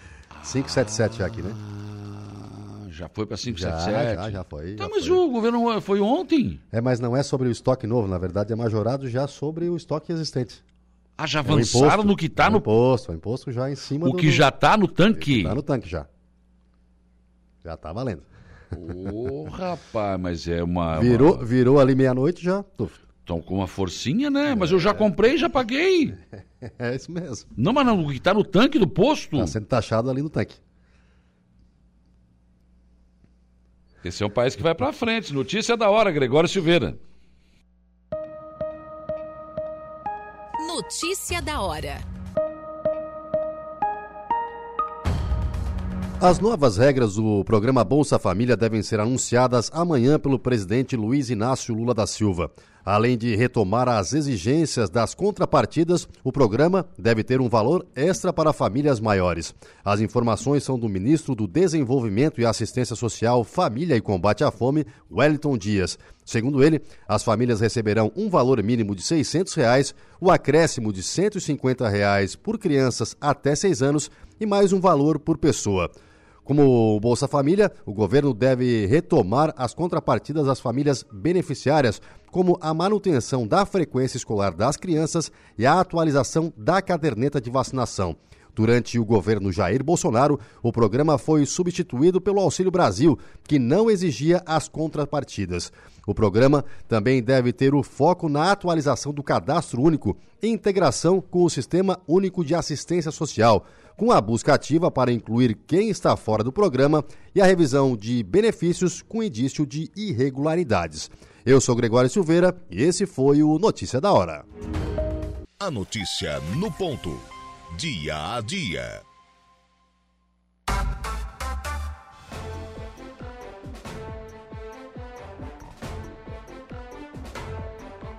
577 já aqui, né? Ah, Já foi para Já, 577? já, já foi. Tá, já mas foi. o governo foi ontem. É, mas não é sobre o estoque novo, na verdade é majorado já sobre o estoque existente. Ah, já É o avançaram imposto, no que tá é o no. imposto, é o imposto já em cima O do que do- já tá no tanque. Tá no tanque já. Já tá valendo. Ô, rapaz, mas é uma. Virou, uma- virou ali meia-noite já. tuf. Estão com uma forcinha, né? Mas eu já comprei, já paguei. [laughs] É isso mesmo. Não, mas não, o que tá no tanque do posto. Tá sendo taxado ali no tanque. Esse é um país que vai pra frente. Notícia da hora, Gregório Silveira. Notícia da hora. As novas regras do programa Bolsa Família devem ser anunciadas amanhã pelo presidente Luiz Inácio Lula da Silva. Além de retomar as exigências das contrapartidas, o programa deve ter um valor extra para famílias maiores. As informações são do ministro do Desenvolvimento e Assistência Social, Família e Combate à Fome, Wellington Dias. Segundo ele, as famílias receberão um valor mínimo de 600 reais, o acréscimo de 150 reais por crianças até 6 anos e mais um valor por pessoa. Como o Bolsa Família, o governo deve retomar as contrapartidas às famílias beneficiárias, como a manutenção da frequência escolar das crianças e a atualização da caderneta de vacinação. Durante o governo Jair Bolsonaro, o programa foi substituído pelo Auxílio Brasil, que não exigia as contrapartidas. O programa também deve ter o foco na atualização do cadastro único e integração com o Sistema Único de Assistência Social, com a busca ativa para incluir quem está fora do programa e a revisão de benefícios com indício de irregularidades. Eu sou Gregório Silveira e esse foi o Notícia da Hora. A notícia no ponto. Dia a dia.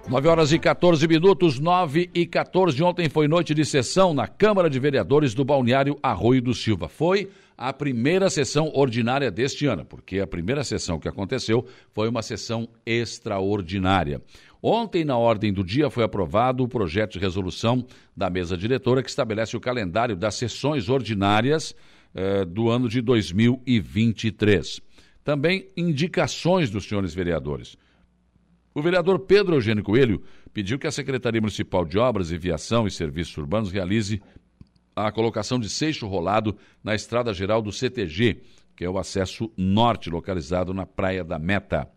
9 horas e 14 minutos, 9 e 14. Ontem foi noite de sessão na Câmara de Vereadores do Balneário Arroio do Silva. Foi a primeira sessão ordinária deste ano, porque a primeira sessão que aconteceu foi uma sessão extraordinária. Ontem, na ordem do dia, foi aprovado o projeto de resolução da mesa diretora que estabelece o calendário das sessões ordinárias eh, do ano de 2023. Também indicações dos senhores vereadores. O vereador Pedro Eugênio Coelho pediu que a Secretaria Municipal de Obras, Viação e Serviços Urbanos realize a colocação de seixo rolado na estrada geral do CTG, que é o acesso norte, localizado na Praia da Meta.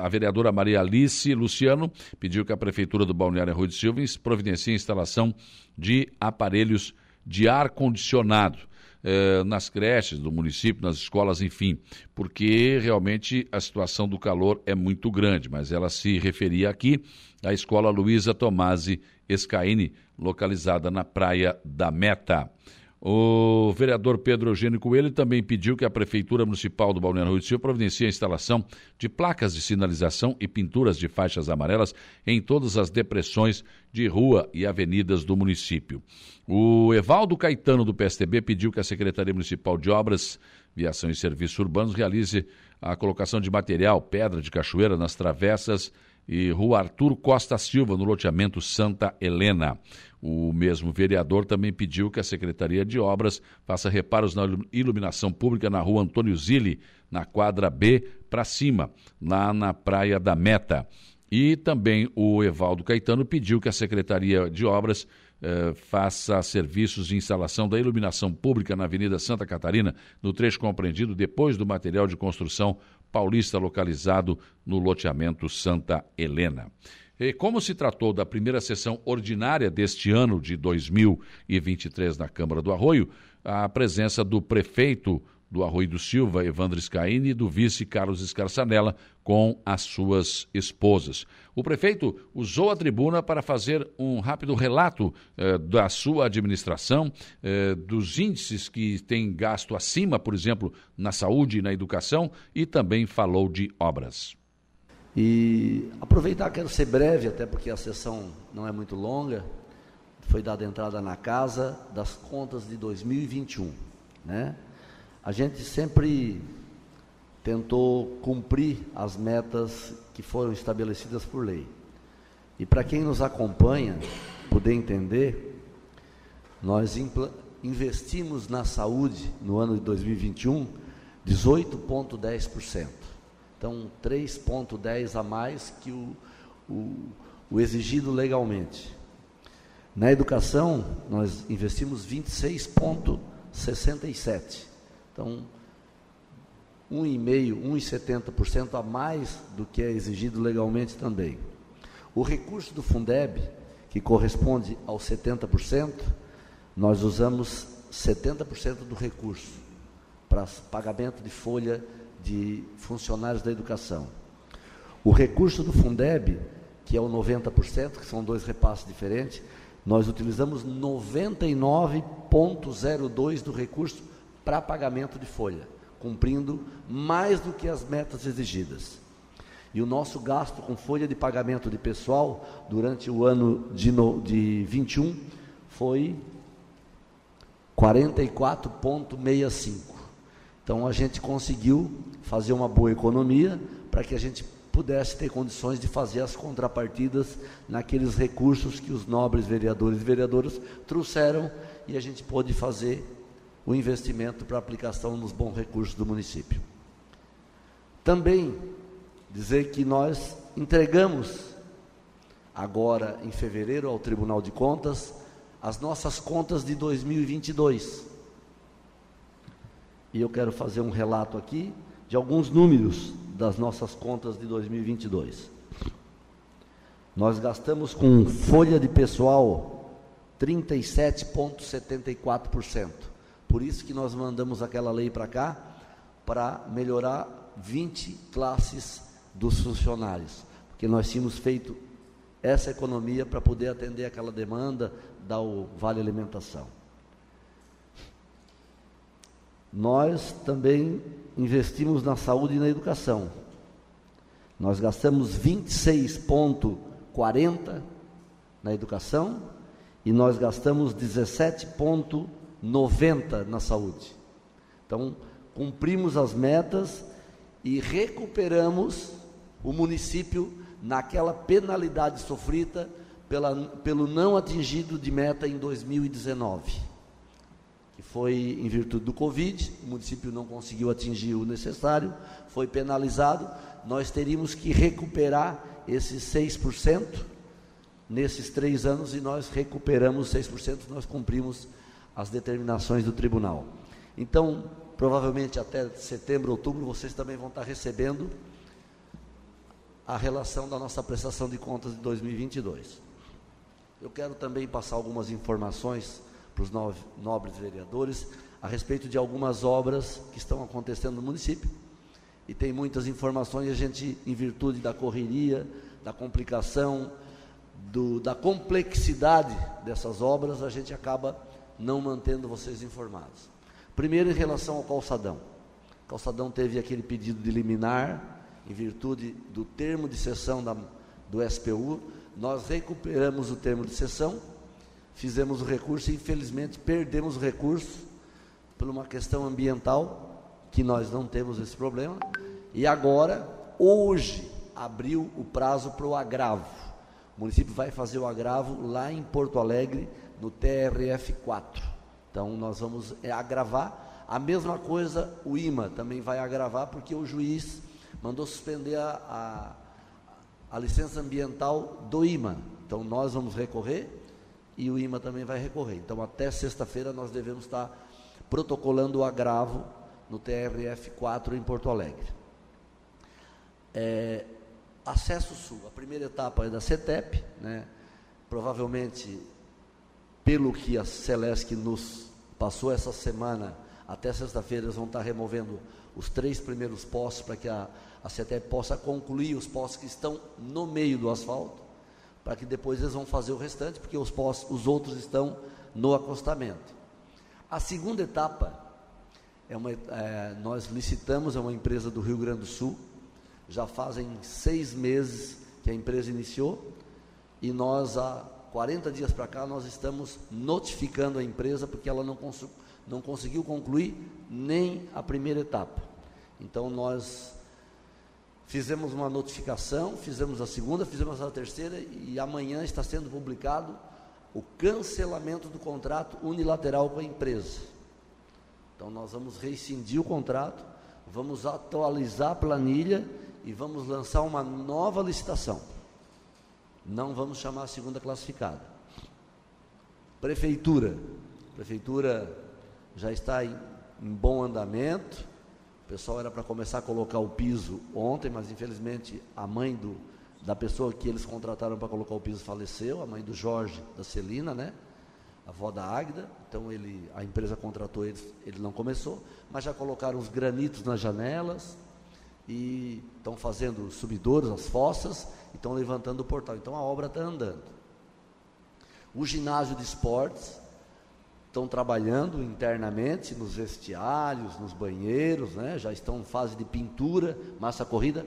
A vereadora Maria Alice Luciano pediu que a Prefeitura do Balneário Rui de Silva providencie a instalação de aparelhos de ar-condicionado eh, nas creches do município, nas escolas, enfim, porque realmente a situação do calor é muito grande, mas ela se referia aqui à escola Luísa Tomasi Escaini, localizada na Praia da Meta. O vereador Pedro Eugênio Coelho também pediu que a Prefeitura Municipal do Balneário Rui do Silva providencie a instalação de placas de sinalização e pinturas de faixas amarelas em todas as depressões de rua e avenidas do município. O Evaldo Caetano, do PSTB, pediu que a Secretaria Municipal de Obras, Viação e Serviços Urbanos realize a colocação de material, pedra de cachoeira nas travessas e Rua Arthur Costa Silva, no loteamento Santa Helena. O mesmo vereador também pediu que a Secretaria de Obras faça reparos na iluminação pública na Rua Antônio Zilli, na quadra B para cima, lá na Praia da Meta. E também o Evaldo Caetano pediu que a Secretaria de Obras eh, faça serviços de instalação da iluminação pública na Avenida Santa Catarina, no trecho compreendido depois do material de construção paulista localizado no loteamento Santa Helena. E como se tratou da primeira sessão ordinária deste ano de 2023 na Câmara do Arroio, a presença do prefeito do Arroio do Silva, Evandro Scaini, e do vice Carlos Escarçanella, com as suas esposas. O prefeito usou a tribuna para fazer um rápido relato eh, da sua administração, eh, dos índices que tem gasto acima, por exemplo, na saúde e na educação, e também falou de obras. E aproveitar, quero ser breve, até porque a sessão não é muito longa. Foi dada entrada na casa das contas de 2021, né? A gente sempre tentou cumprir as metas que foram estabelecidas por lei. E para quem nos acompanha poder entender, nós investimos na saúde no ano de 2021 18,10%. Então, 3,10% a mais que o, o, o exigido legalmente. Na educação, nós investimos 26,67%. Então, 1,5%, 1,70% a mais do que é exigido legalmente também. O recurso do Fundeb, que corresponde aos 70%, nós usamos 70% do recurso para pagamento de folha de funcionários da educação. O recurso do Fundeb, que é o 90%, que são dois repasses diferentes, nós utilizamos 99,02% do recurso para pagamento de folha, cumprindo mais do que as metas exigidas. E o nosso gasto com folha de pagamento de pessoal durante o ano de, no, de 21 foi 44,65. Então a gente conseguiu fazer uma boa economia para que a gente pudesse ter condições de fazer as contrapartidas naqueles recursos que os nobres vereadores e vereadoras trouxeram e a gente pôde fazer o investimento para aplicação nos bons recursos do município. Também dizer que nós entregamos agora em fevereiro ao Tribunal de Contas as nossas contas de 2022. E eu quero fazer um relato aqui de alguns números das nossas contas de 2022. Nós gastamos com folha de pessoal 37,74%. Por isso que nós mandamos aquela lei para cá, para melhorar 20 classes dos funcionários. Porque nós tínhamos feito essa economia para poder atender aquela demanda, dar o vale alimentação. Nós também investimos na saúde e na educação. Nós gastamos 26,40 na educação e nós gastamos 17,90 na saúde. Então, cumprimos as metas e recuperamos o município naquela penalidade sofrida pela, pelo não atingido de meta em 2019, que foi em virtude do Covid, o município não conseguiu atingir o necessário, foi penalizado, nós teríamos que recuperar esses 6% nesses três anos e nós recuperamos 6%, nós cumprimos as determinações do tribunal. Então, provavelmente até setembro, outubro, vocês também vão estar recebendo a relação da nossa prestação de contas de 2022. Eu quero também passar algumas informações para os nobres vereadores a respeito de algumas obras que estão acontecendo no município. E tem muitas informações, a gente, em virtude da correria, da complicação, do, da complexidade dessas obras, a gente acaba não mantendo vocês informados. Primeiro, em relação ao calçadão. O calçadão teve aquele pedido de liminar, em virtude do termo de sessão da, do SPU, nós recuperamos o termo de sessão, fizemos o recurso e infelizmente perdemos o recurso por uma questão ambiental, que nós não temos esse problema, e agora, hoje, abriu o prazo para o agravo. O município vai fazer o agravo lá em Porto Alegre, no TRF 4. Então nós vamos é, agravar. A mesma coisa o IMA também vai agravar, porque o juiz mandou suspender a, a, a licença ambiental do IMA. Então nós vamos recorrer e o IMA também vai recorrer. Então até sexta-feira nós devemos estar protocolando o agravo no TRF 4 em Porto Alegre. É, acesso sul, a primeira etapa é da CETEP, né? provavelmente pelo que a Celesc nos passou essa semana, até sexta-feira eles vão estar removendo os três primeiros postos para que a, a CETEP possa concluir os postos que estão no meio do asfalto, para que depois eles vão fazer o restante, porque os os outros estão no acostamento. A segunda etapa é uma, é, nós licitamos é uma empresa do Rio Grande do Sul, já fazem seis meses que a empresa iniciou e nós há 40 dias para cá nós estamos notificando a empresa porque ela não, não conseguiu concluir nem a primeira etapa. Então nós Fizemos uma notificação, fizemos a segunda, fizemos a terceira e amanhã está sendo publicado o cancelamento do contrato unilateral com a empresa. Então nós vamos rescindir o contrato, vamos atualizar a planilha e vamos lançar uma nova licitação. Não vamos chamar a segunda classificada. Prefeitura. Prefeitura já está em, em bom andamento. O pessoal era para começar a colocar o piso ontem, mas infelizmente a mãe do, da pessoa que eles contrataram para colocar o piso faleceu, a mãe do Jorge, da Celina, né? A avó da Águida. Então ele, a empresa contratou eles, ele não começou, mas já colocaram os granitos nas janelas e estão fazendo subidores, as fossas, e estão levantando o portal. Então a obra está andando. O ginásio de esportes estão trabalhando internamente nos vestiários, nos banheiros, né? já estão em fase de pintura, massa corrida.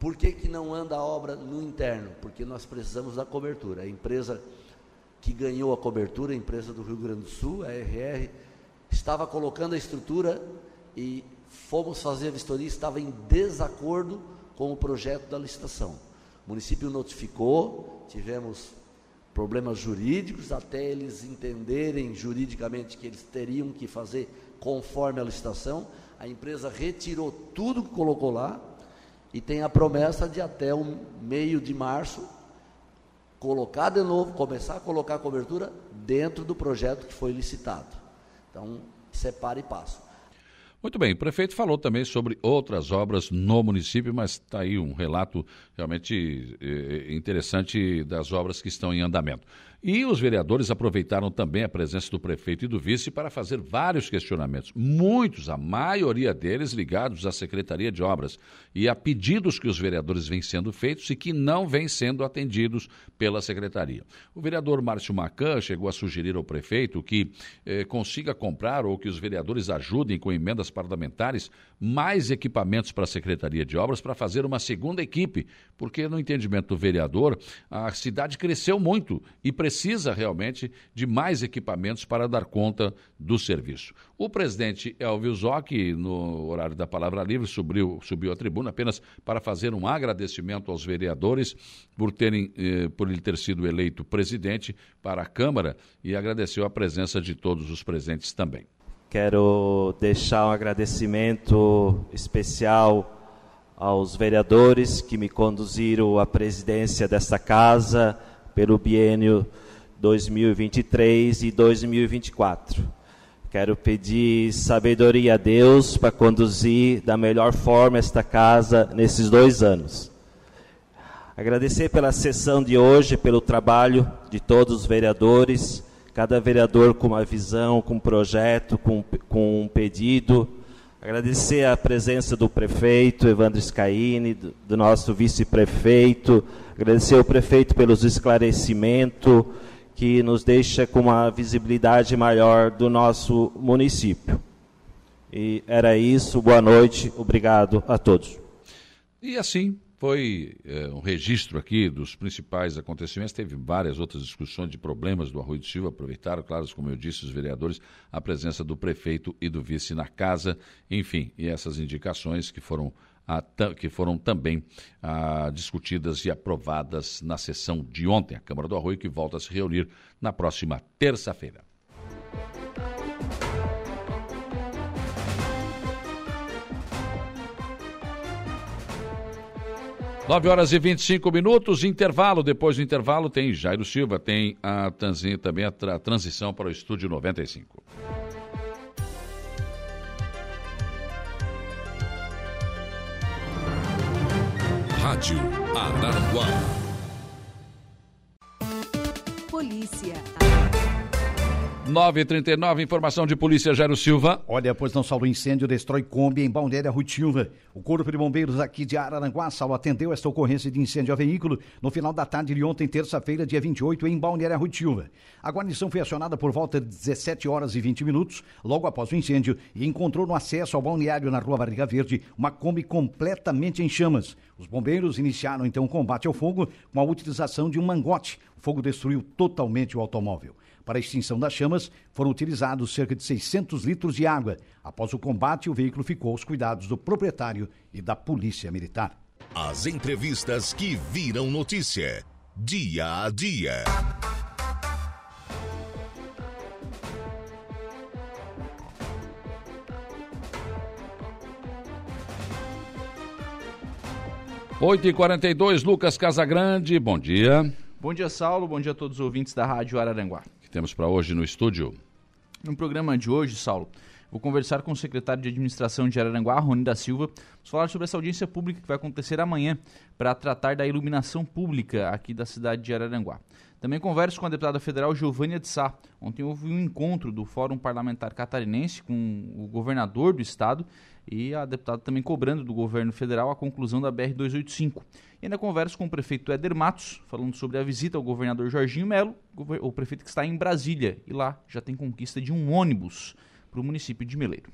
Por que, que não anda a obra no interno? Porque nós precisamos da cobertura. A empresa que ganhou a cobertura, a empresa do Rio Grande do Sul, a RR, estava colocando a estrutura e fomos fazer a vistoria, estava em desacordo com o projeto da licitação. O município notificou, tivemos problemas jurídicos até eles entenderem juridicamente que eles teriam que fazer conforme a licitação. A empresa retirou tudo que colocou lá e tem a promessa de até o meio de março colocar de novo, começar a colocar a cobertura dentro do projeto que foi licitado. Então, separe e passo. Muito bem, o prefeito falou também sobre outras obras no município, mas está aí um relato realmente eh, interessante das obras que estão em andamento. E os vereadores aproveitaram também a presença do prefeito e do vice para fazer vários questionamentos, muitos, a maioria deles ligados à Secretaria de Obras e a pedidos que os vereadores vêm sendo feitos e que não vêm sendo atendidos pela Secretaria. O vereador Márcio Macan chegou a sugerir ao prefeito que eh, consiga comprar ou que os vereadores ajudem com emendas parlamentares mais equipamentos para a Secretaria de Obras para fazer uma segunda equipe, porque no entendimento do vereador, a cidade cresceu muito e precisa realmente de mais equipamentos para dar conta do serviço. O presidente Elvio Zoc, no horário da palavra livre, subiu, subiu à tribuna apenas para fazer um agradecimento aos vereadores por, terem, eh, por ele ter sido eleito presidente para a Câmara e agradeceu a presença de todos os presentes também. Quero deixar um agradecimento especial aos vereadores que me conduziram à presidência desta casa pelo biênio 2023 e 2024. Quero pedir sabedoria a Deus para conduzir da melhor forma esta casa nesses dois anos. Agradecer pela sessão de hoje, pelo trabalho de todos os vereadores cada vereador com uma visão, com um projeto, com, com um pedido. Agradecer a presença do prefeito Evandro Scaini, do, do nosso vice-prefeito. Agradecer ao prefeito pelos esclarecimentos que nos deixa com uma visibilidade maior do nosso município. E era isso. Boa noite. Obrigado a todos. E assim foi é, um registro aqui dos principais acontecimentos. Teve várias outras discussões de problemas do Arroio de Silva. Aproveitaram, claro, como eu disse, os vereadores, a presença do prefeito e do vice na casa. Enfim, e essas indicações que foram, a, que foram também a, ah, discutidas e aprovadas na sessão de ontem. A Câmara do Arroio que volta a se reunir na próxima terça-feira. 9 horas e 25 minutos, intervalo. Depois do intervalo tem Jairo Silva, tem a também a, tra transição para o estúdio 95. Rádio Araranguá. Polícia. 939, informação de polícia Jairo Silva. Olha, pois não salvo incêndio, destrói Kombi em Balneária Rutilva. O Corpo de Bombeiros aqui de Araranguá, Saulo, atendeu esta ocorrência de incêndio a veículo no final da tarde de ontem, terça-feira, dia 28, em Balneária Rutilva. A guarnição foi acionada por volta de 17 horas e 20 minutos, logo após o incêndio, e encontrou no acesso ao balneário na rua Barriga Verde uma Kombi completamente em chamas. Os bombeiros iniciaram então o combate ao fogo com a utilização de um mangote. O fogo destruiu totalmente o automóvel. Para a extinção das chamas, foram utilizados cerca de 600 litros de água. Após o combate, o veículo ficou aos cuidados do proprietário e da Polícia Militar. As entrevistas que viram notícia. Dia a dia. 8h42, Lucas Casagrande, bom dia. Bom dia, Saulo. Bom dia a todos os ouvintes da Rádio Araranguá. Que temos para hoje no estúdio? No programa de hoje, Saulo, vou conversar com o secretário de Administração de Araranguá, Rony da Silva, vamos falar sobre essa audiência pública que vai acontecer amanhã para tratar da iluminação pública aqui da cidade de Araranguá. Também converso com a deputada federal Giovânia de Sá. Ontem houve um encontro do Fórum Parlamentar Catarinense com o governador do estado e a deputada também cobrando do governo federal a conclusão da BR-285. E ainda converso com o prefeito Éder Matos, falando sobre a visita ao governador Jorginho Melo, o prefeito que está em Brasília. E lá já tem conquista de um ônibus para o município de Meleiro.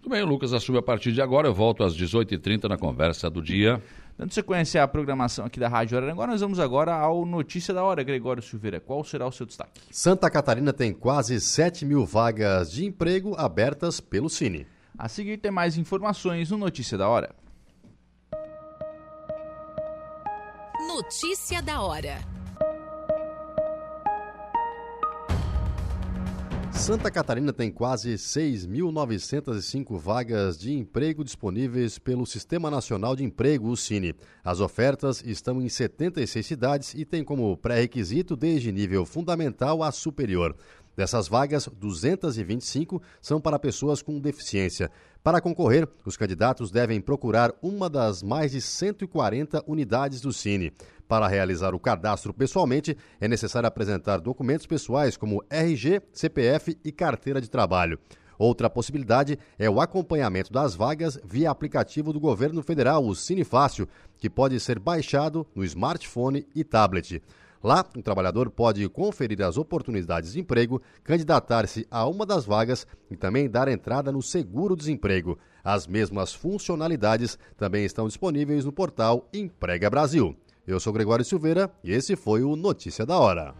Tudo bem, o Lucas assume a partir de agora. Eu volto às 18h30 na conversa do dia. Dando sequência à programação aqui da Rádio Araranguá, nós vamos agora ao Notícia da Hora, Gregório Silveira. Qual será o seu destaque? Santa Catarina tem quase 7 mil vagas de emprego abertas pelo Cine. A seguir tem mais informações no Notícia da Hora. Notícia da hora. Santa Catarina tem quase 6.905 vagas de emprego disponíveis pelo Sistema Nacional de Emprego, o Cine. As ofertas estão em 76 cidades e têm como pré-requisito desde nível fundamental a superior. Dessas vagas, 225 são para pessoas com deficiência. Para concorrer, os candidatos devem procurar uma das mais de 140 unidades do Cine. Para realizar o cadastro pessoalmente, é necessário apresentar documentos pessoais como RG, CPF e carteira de trabalho. Outra possibilidade é o acompanhamento das vagas via aplicativo do governo federal, o Cine Fácil, que pode ser baixado no smartphone e tablet. Lá, o trabalhador pode conferir as oportunidades de emprego, candidatar-se a uma das vagas e também dar entrada no seguro-desemprego. As mesmas funcionalidades também estão disponíveis no portal Emprega Brasil. Eu sou Gregório Silveira e esse foi o Notícia da Hora.